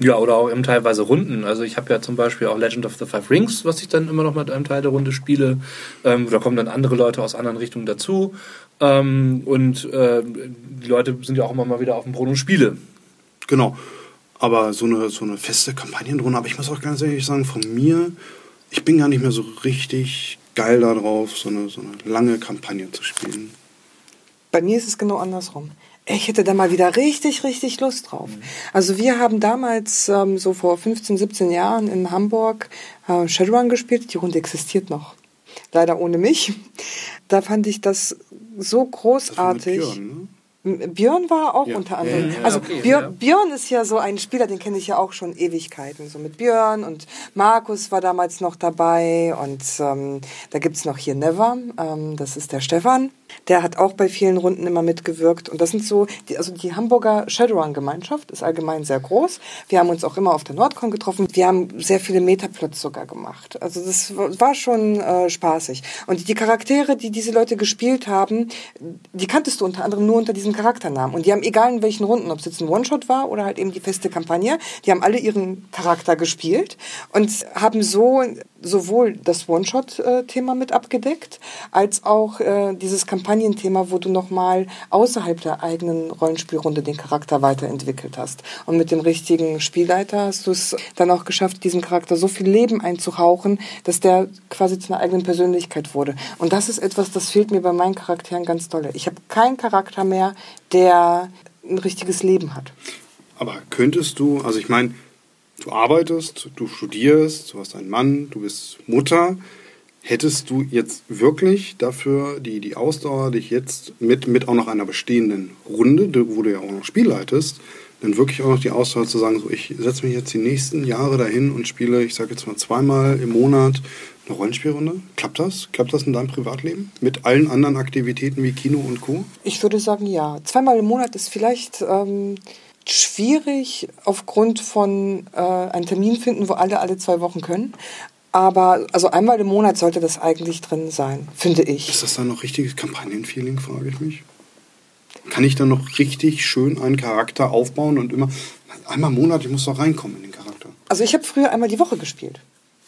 Ja, oder auch eben teilweise Runden. Also ich habe ja zum Beispiel auch Legend of the Five Rings, was ich dann immer noch mit einem Teil der Runde spiele. Ähm, da kommen dann andere Leute aus anderen Richtungen dazu. Ähm, und äh, die Leute sind ja auch immer mal wieder auf dem Brot und Spiele. Genau. Aber so eine, so eine feste Kampagnenrunde, aber ich muss auch ganz ehrlich sagen, von mir, ich bin gar nicht mehr so richtig geil darauf, so eine, so eine lange Kampagne zu spielen. Bei mir ist es genau andersrum. Ich hätte da mal wieder richtig, richtig Lust drauf. Mhm. Also wir haben damals ähm, so vor 15, 17 Jahren in Hamburg äh, Shadowrun gespielt. Die Runde existiert noch. Leider ohne mich. Da fand ich das so großartig. Das Björn, ne? Björn war auch ja. unter anderem. Ja, also okay, Björn, ja. Björn, ist ja so ein Spieler, den kenne ich ja auch schon Ewigkeiten. So mit Björn und Markus war damals noch dabei und ähm, da gibt's noch hier Never, ähm, das ist der Stefan. Der hat auch bei vielen Runden immer mitgewirkt. Und das sind so, die, also die Hamburger Shadowrun-Gemeinschaft ist allgemein sehr groß. Wir haben uns auch immer auf der Nordcon getroffen. Wir haben sehr viele Metaplots sogar gemacht. Also das war schon äh, spaßig. Und die Charaktere, die diese Leute gespielt haben, die kanntest du unter anderem nur unter diesem Charakternamen. Und die haben, egal in welchen Runden, ob es jetzt ein One-Shot war oder halt eben die feste Kampagne, die haben alle ihren Charakter gespielt und haben so sowohl das One-Shot-Thema mit abgedeckt, als auch äh, dieses Kampagnenthema, wo du nochmal außerhalb der eigenen Rollenspielrunde den Charakter weiterentwickelt hast. Und mit dem richtigen Spielleiter hast du es dann auch geschafft, diesem Charakter so viel Leben einzuhauchen, dass der quasi zu einer eigenen Persönlichkeit wurde. Und das ist etwas, das fehlt mir bei meinen Charakteren ganz dolle. Ich habe keinen Charakter mehr, der ein richtiges Leben hat. Aber könntest du, also ich meine, du arbeitest, du studierst, du hast einen Mann, du bist Mutter. Hättest du jetzt wirklich dafür die, die Ausdauer, dich jetzt mit, mit auch noch einer bestehenden Runde, wo du ja auch noch Spiel leitest, dann wirklich auch noch die Ausdauer zu sagen, so ich setze mich jetzt die nächsten Jahre dahin und spiele, ich sage jetzt mal zweimal im Monat eine Rollenspielrunde? Klappt das? Klappt das in deinem Privatleben? Mit allen anderen Aktivitäten wie Kino und Co? Ich würde sagen, ja. Zweimal im Monat ist vielleicht ähm, schwierig aufgrund von äh, einem Termin finden, wo alle alle zwei Wochen können. Aber also einmal im Monat sollte das eigentlich drin sein, finde ich. Ist das dann noch richtiges Kampagnenfeeling, frage ich mich. Kann ich dann noch richtig schön einen Charakter aufbauen und immer einmal im Monat, ich muss doch reinkommen in den Charakter. Also ich habe früher einmal die Woche gespielt.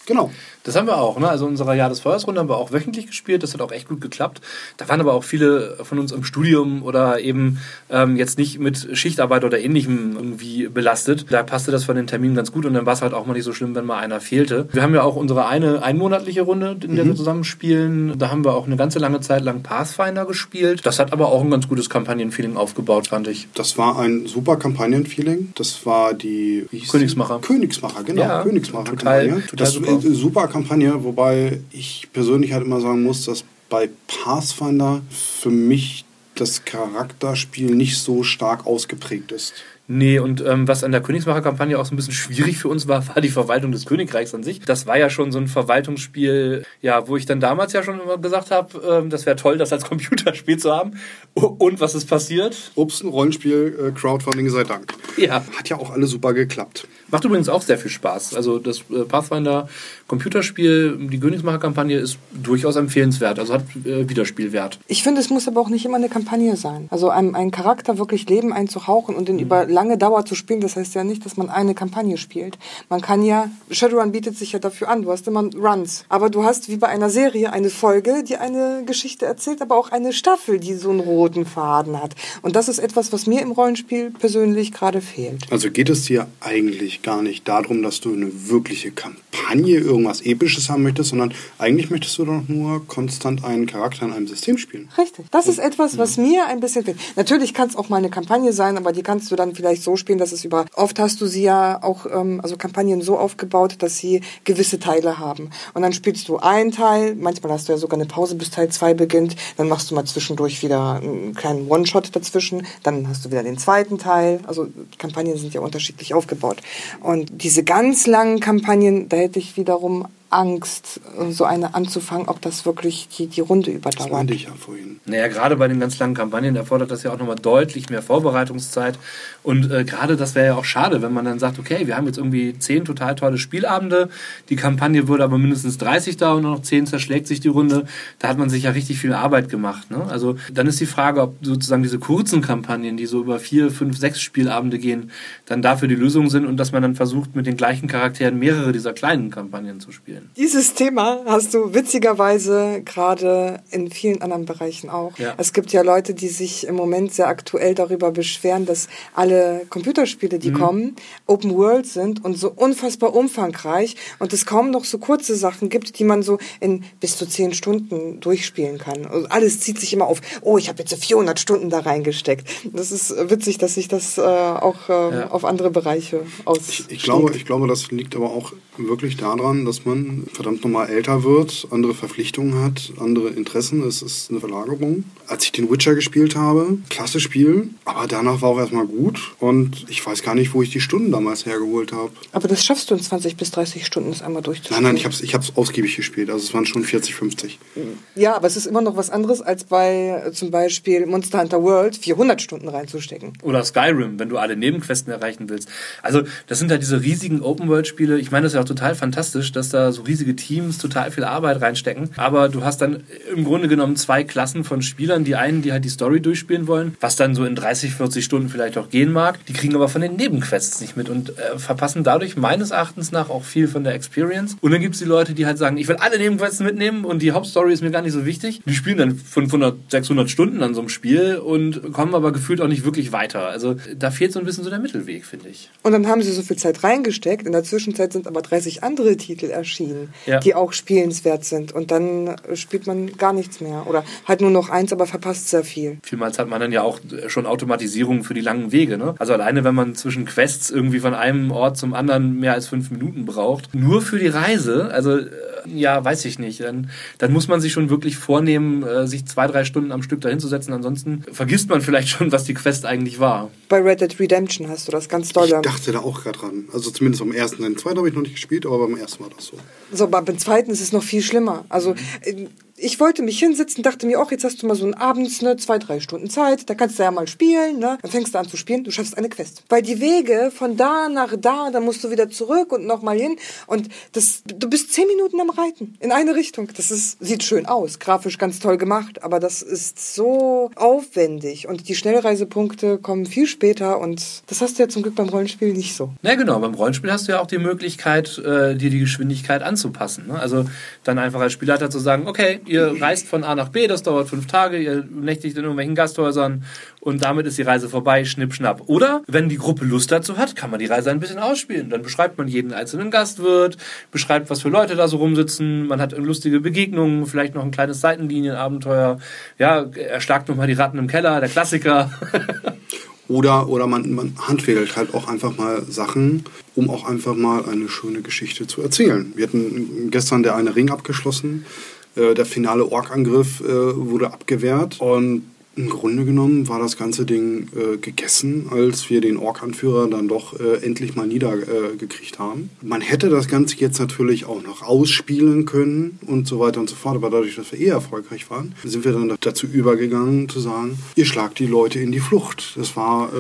Genau. Das haben wir auch. Ne? Also unsere Jahr des Feuersrunde haben wir auch wöchentlich gespielt. Das hat auch echt gut geklappt. Da waren aber auch viele von uns im Studium oder eben ähm, jetzt nicht mit Schichtarbeit oder ähnlichem irgendwie belastet. Da passte das von den Terminen ganz gut und dann war es halt auch mal nicht so schlimm, wenn mal einer fehlte. Wir haben ja auch unsere eine einmonatliche Runde, in der mhm. wir zusammen spielen. Da haben wir auch eine ganze lange Zeit lang Pathfinder gespielt. Das hat aber auch ein ganz gutes Kampagnenfeeling aufgebaut, fand ich. Das war ein super Kampagnenfeeling. Das war die Königsmacher. Königsmacher, genau. Ja, Königsmacher. Total, total das super super Kampagne, wobei ich persönlich halt immer sagen muss, dass bei Pathfinder für mich das Charakterspiel nicht so stark ausgeprägt ist. Nee, und ähm, was an der Königsmacher-Kampagne auch so ein bisschen schwierig für uns war, war die Verwaltung des Königreichs an sich. Das war ja schon so ein Verwaltungsspiel, ja, wo ich dann damals ja schon immer gesagt habe, ähm, das wäre toll, das als Computerspiel zu haben. Und was ist passiert? Ups, ein Rollenspiel, äh, Crowdfunding sei Dank. Ja. Hat ja auch alle super geklappt. Macht übrigens auch sehr viel Spaß. Also das äh, Pathfinder Computerspiel, die Königsmacher-Kampagne ist durchaus empfehlenswert, also hat äh, Wiederspielwert. Ich finde, es muss aber auch nicht immer eine Kampagne sein. Also einem, einen Charakter wirklich Leben einzuhauchen und den mhm. über lange Dauer zu spielen, das heißt ja nicht, dass man eine Kampagne spielt. Man kann ja, Shadowrun bietet sich ja dafür an, du hast immer Runs. Aber du hast wie bei einer Serie eine Folge, die eine Geschichte erzählt, aber auch eine Staffel, die so einen roten Faden hat. Und das ist etwas, was mir im Rollenspiel persönlich gerade fehlt. Also geht es dir eigentlich gar nicht darum, dass du eine wirkliche Kampagne, irgendwas Episches haben möchtest, sondern eigentlich möchtest du doch nur konstant einen Charakter in einem System spielen. Richtig. Das ist etwas, was mir ein bisschen fehlt. Natürlich kann es auch mal eine Kampagne sein, aber die kannst du dann vielleicht vielleicht so spielen, dass es über, oft hast du sie ja auch, ähm, also Kampagnen so aufgebaut, dass sie gewisse Teile haben. Und dann spielst du einen Teil, manchmal hast du ja sogar eine Pause, bis Teil 2 beginnt, dann machst du mal zwischendurch wieder einen kleinen One-Shot dazwischen, dann hast du wieder den zweiten Teil. Also Kampagnen sind ja unterschiedlich aufgebaut. Und diese ganz langen Kampagnen, da hätte ich wiederum Angst, so eine anzufangen, ob das wirklich die, die Runde überdauert. Das meinte ich ja vorhin. Naja, gerade bei den ganz langen Kampagnen erfordert das ja auch nochmal deutlich mehr Vorbereitungszeit. Und äh, gerade das wäre ja auch schade, wenn man dann sagt, okay, wir haben jetzt irgendwie zehn total tolle Spielabende, die Kampagne würde aber mindestens 30 da und noch zehn zerschlägt sich die Runde. Da hat man sich ja richtig viel Arbeit gemacht. Ne? Also dann ist die Frage, ob sozusagen diese kurzen Kampagnen, die so über vier, fünf, sechs Spielabende gehen, dann dafür die Lösung sind und dass man dann versucht, mit den gleichen Charakteren mehrere dieser kleinen Kampagnen zu spielen spielen. Dieses Thema hast du witzigerweise gerade in vielen anderen Bereichen auch. Ja. Es gibt ja Leute, die sich im Moment sehr aktuell darüber beschweren, dass alle Computerspiele, die mhm. kommen, Open World sind und so unfassbar umfangreich und es kaum noch so kurze Sachen gibt, die man so in bis zu zehn Stunden durchspielen kann. Also alles zieht sich immer auf, oh, ich habe jetzt so 400 Stunden da reingesteckt. Das ist witzig, dass sich das äh, auch äh, ja. auf andere Bereiche aus. Ich, ich glaube, ich glaube, das liegt aber auch wirklich daran, dass man verdammt nochmal älter wird, andere Verpflichtungen hat, andere Interessen. Es ist eine Verlagerung. Als ich den Witcher gespielt habe, klasse Spiel, aber danach war auch erstmal gut und ich weiß gar nicht, wo ich die Stunden damals hergeholt habe. Aber das schaffst du in 20 bis 30 Stunden, das einmal durchzuspielen? Nein, nein, ich habe es ich hab's ausgiebig gespielt. Also es waren schon 40, 50. Ja, aber es ist immer noch was anderes, als bei äh, zum Beispiel Monster Hunter World 400 Stunden reinzustecken. Oder Skyrim, wenn du alle Nebenquesten erreichen willst. Also das sind halt diese riesigen Open-World-Spiele. Ich meine, das ist ja auch total fantastisch, dass da so riesige Teams total viel Arbeit reinstecken. Aber du hast dann im Grunde genommen zwei Klassen von Spielern. Die einen, die halt die Story durchspielen wollen, was dann so in 30, 40 Stunden vielleicht auch gehen mag. Die kriegen aber von den Nebenquests nicht mit und äh, verpassen dadurch meines Erachtens nach auch viel von der Experience. Und dann gibt es die Leute, die halt sagen, ich will alle Nebenquests mitnehmen und die Hauptstory ist mir gar nicht so wichtig. Die spielen dann 500, 600 Stunden an so einem Spiel und kommen aber gefühlt auch nicht wirklich weiter. Also da fehlt so ein bisschen so der Mittelweg, finde ich. Und dann haben sie so viel Zeit reingesteckt. In der Zwischenzeit sind aber 30 andere Titel erschienen ja. die auch spielenswert sind. Und dann spielt man gar nichts mehr. Oder halt nur noch eins, aber verpasst sehr viel. Vielmals hat man dann ja auch schon Automatisierungen für die langen Wege. Ne? Also alleine, wenn man zwischen Quests irgendwie von einem Ort zum anderen mehr als fünf Minuten braucht, nur für die Reise, also äh, ja, weiß ich nicht. Dann, dann muss man sich schon wirklich vornehmen, äh, sich zwei, drei Stunden am Stück dahinzusetzen. Ansonsten vergisst man vielleicht schon, was die Quest eigentlich war. Bei Red Dead Redemption hast du das ganz doll. Ich dachte da auch gerade dran. Also zumindest am ersten. Den zweiten habe ich noch nicht gespielt, aber beim ersten war das so. So, aber beim zweiten ist es noch viel schlimmer. Also mhm ich wollte mich hinsetzen, dachte mir auch, jetzt hast du mal so einen abends, ne, zwei, drei Stunden Zeit, da kannst du ja mal spielen, ne? Dann fängst du an zu spielen, du schaffst eine Quest. Weil die Wege von da nach da, dann musst du wieder zurück und nochmal hin. Und das, du bist zehn Minuten am Reiten in eine Richtung. Das ist, sieht schön aus, grafisch ganz toll gemacht, aber das ist so aufwendig. Und die Schnellreisepunkte kommen viel später und das hast du ja zum Glück beim Rollenspiel nicht so. Na genau, beim Rollenspiel hast du ja auch die Möglichkeit, äh, dir die Geschwindigkeit anzupassen. Ne? Also dann einfach als Spielleiter zu sagen, okay, ihr reist von A nach B, das dauert fünf Tage, ihr nächtigt in irgendwelchen Gasthäusern und damit ist die Reise vorbei, schnipp, schnapp. Oder wenn die Gruppe Lust dazu hat, kann man die Reise ein bisschen ausspielen. Dann beschreibt man jeden einzelnen Gastwirt, beschreibt, was für Leute da so rumsitzen, man hat lustige Begegnungen, vielleicht noch ein kleines Seitenlinienabenteuer. Ja, erschlagt nochmal die Ratten im Keller, der Klassiker. Oder, oder man, man handwählt halt auch einfach mal Sachen, um auch einfach mal eine schöne Geschichte zu erzählen. Wir hatten gestern der eine Ring abgeschlossen äh, der finale Ork-Angriff äh, wurde abgewehrt und im Grunde genommen war das ganze Ding äh, gegessen, als wir den Ork-Anführer dann doch äh, endlich mal niedergekriegt äh, haben. Man hätte das Ganze jetzt natürlich auch noch ausspielen können und so weiter und so fort, aber dadurch, dass wir eh erfolgreich waren, sind wir dann dazu übergegangen zu sagen, ihr schlagt die Leute in die Flucht. Das war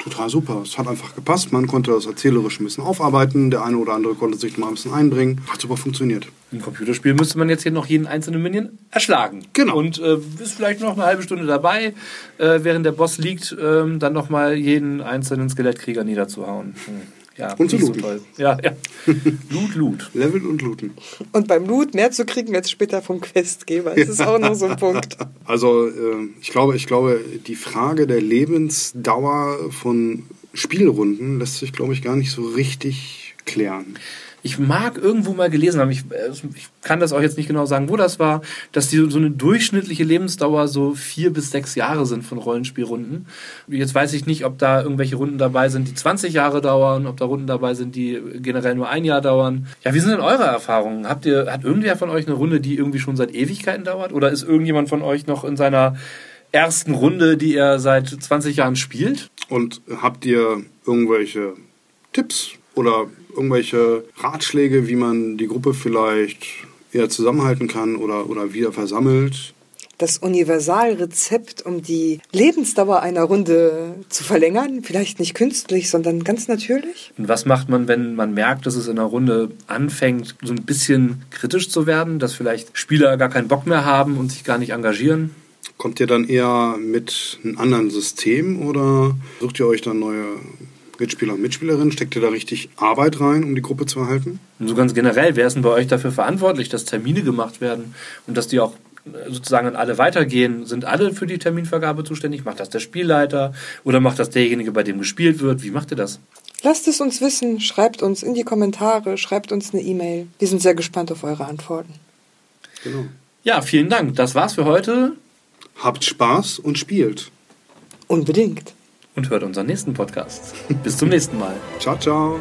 total super. Es hat einfach gepasst. Man konnte das erzählerisch ein bisschen aufarbeiten. Der eine oder andere konnte sich mal ein bisschen einbringen. Hat super funktioniert. Im Computerspiel müsste man jetzt hier noch jeden einzelnen Minion erschlagen. Genau. Und äh, ist vielleicht noch eine halbe Stunde dabei, äh, während der Boss liegt, äh, dann nochmal jeden einzelnen Skelettkrieger niederzuhauen. Hm. Ja, und zu looten. So ja, ja. Loot, Loot. Level und looten. Und beim Loot mehr zu kriegen als später vom Questgeber. Das ist auch noch so ein Punkt. Also äh, ich glaube, ich glaube, die Frage der Lebensdauer von Spielrunden lässt sich, glaube ich, gar nicht so richtig klären. Ich mag irgendwo mal gelesen haben, ich, äh, ich kann das auch jetzt nicht genau sagen, wo das war, dass die so eine durchschnittliche Lebensdauer so vier bis sechs Jahre sind von Rollenspielrunden. Jetzt weiß ich nicht, ob da irgendwelche Runden dabei sind, die 20 Jahre dauern, ob da Runden dabei sind, die generell nur ein Jahr dauern. Ja, wie sind denn eure Erfahrungen? Habt ihr, hat irgendwer von euch eine Runde, die irgendwie schon seit Ewigkeiten dauert? Oder ist irgendjemand von euch noch in seiner ersten Runde, die er seit 20 Jahren spielt? Und habt ihr irgendwelche Tipps oder irgendwelche Ratschläge, wie man die Gruppe vielleicht eher zusammenhalten kann oder, oder wieder versammelt? Das Universalrezept, um die Lebensdauer einer Runde zu verlängern, vielleicht nicht künstlich, sondern ganz natürlich. Und was macht man, wenn man merkt, dass es in einer Runde anfängt, so ein bisschen kritisch zu werden, dass vielleicht Spieler gar keinen Bock mehr haben und sich gar nicht engagieren? Kommt ihr dann eher mit einem anderen System oder sucht ihr euch dann neue Mitspieler und Mitspielerinnen? Steckt ihr da richtig Arbeit rein, um die Gruppe zu erhalten? Und so ganz generell, wer ist denn bei euch dafür verantwortlich, dass Termine gemacht werden und dass die auch äh, sozusagen an alle weitergehen? Sind alle für die Terminvergabe zuständig? Macht das der Spielleiter oder macht das derjenige, bei dem gespielt wird? Wie macht ihr das? Lasst es uns wissen, schreibt uns in die Kommentare, schreibt uns eine E-Mail. Wir sind sehr gespannt auf eure Antworten. Genau. Ja, vielen Dank. Das war's für heute. Habt Spaß und spielt. Unbedingt und hört unseren nächsten Podcast. Bis zum nächsten Mal. Ciao, ciao.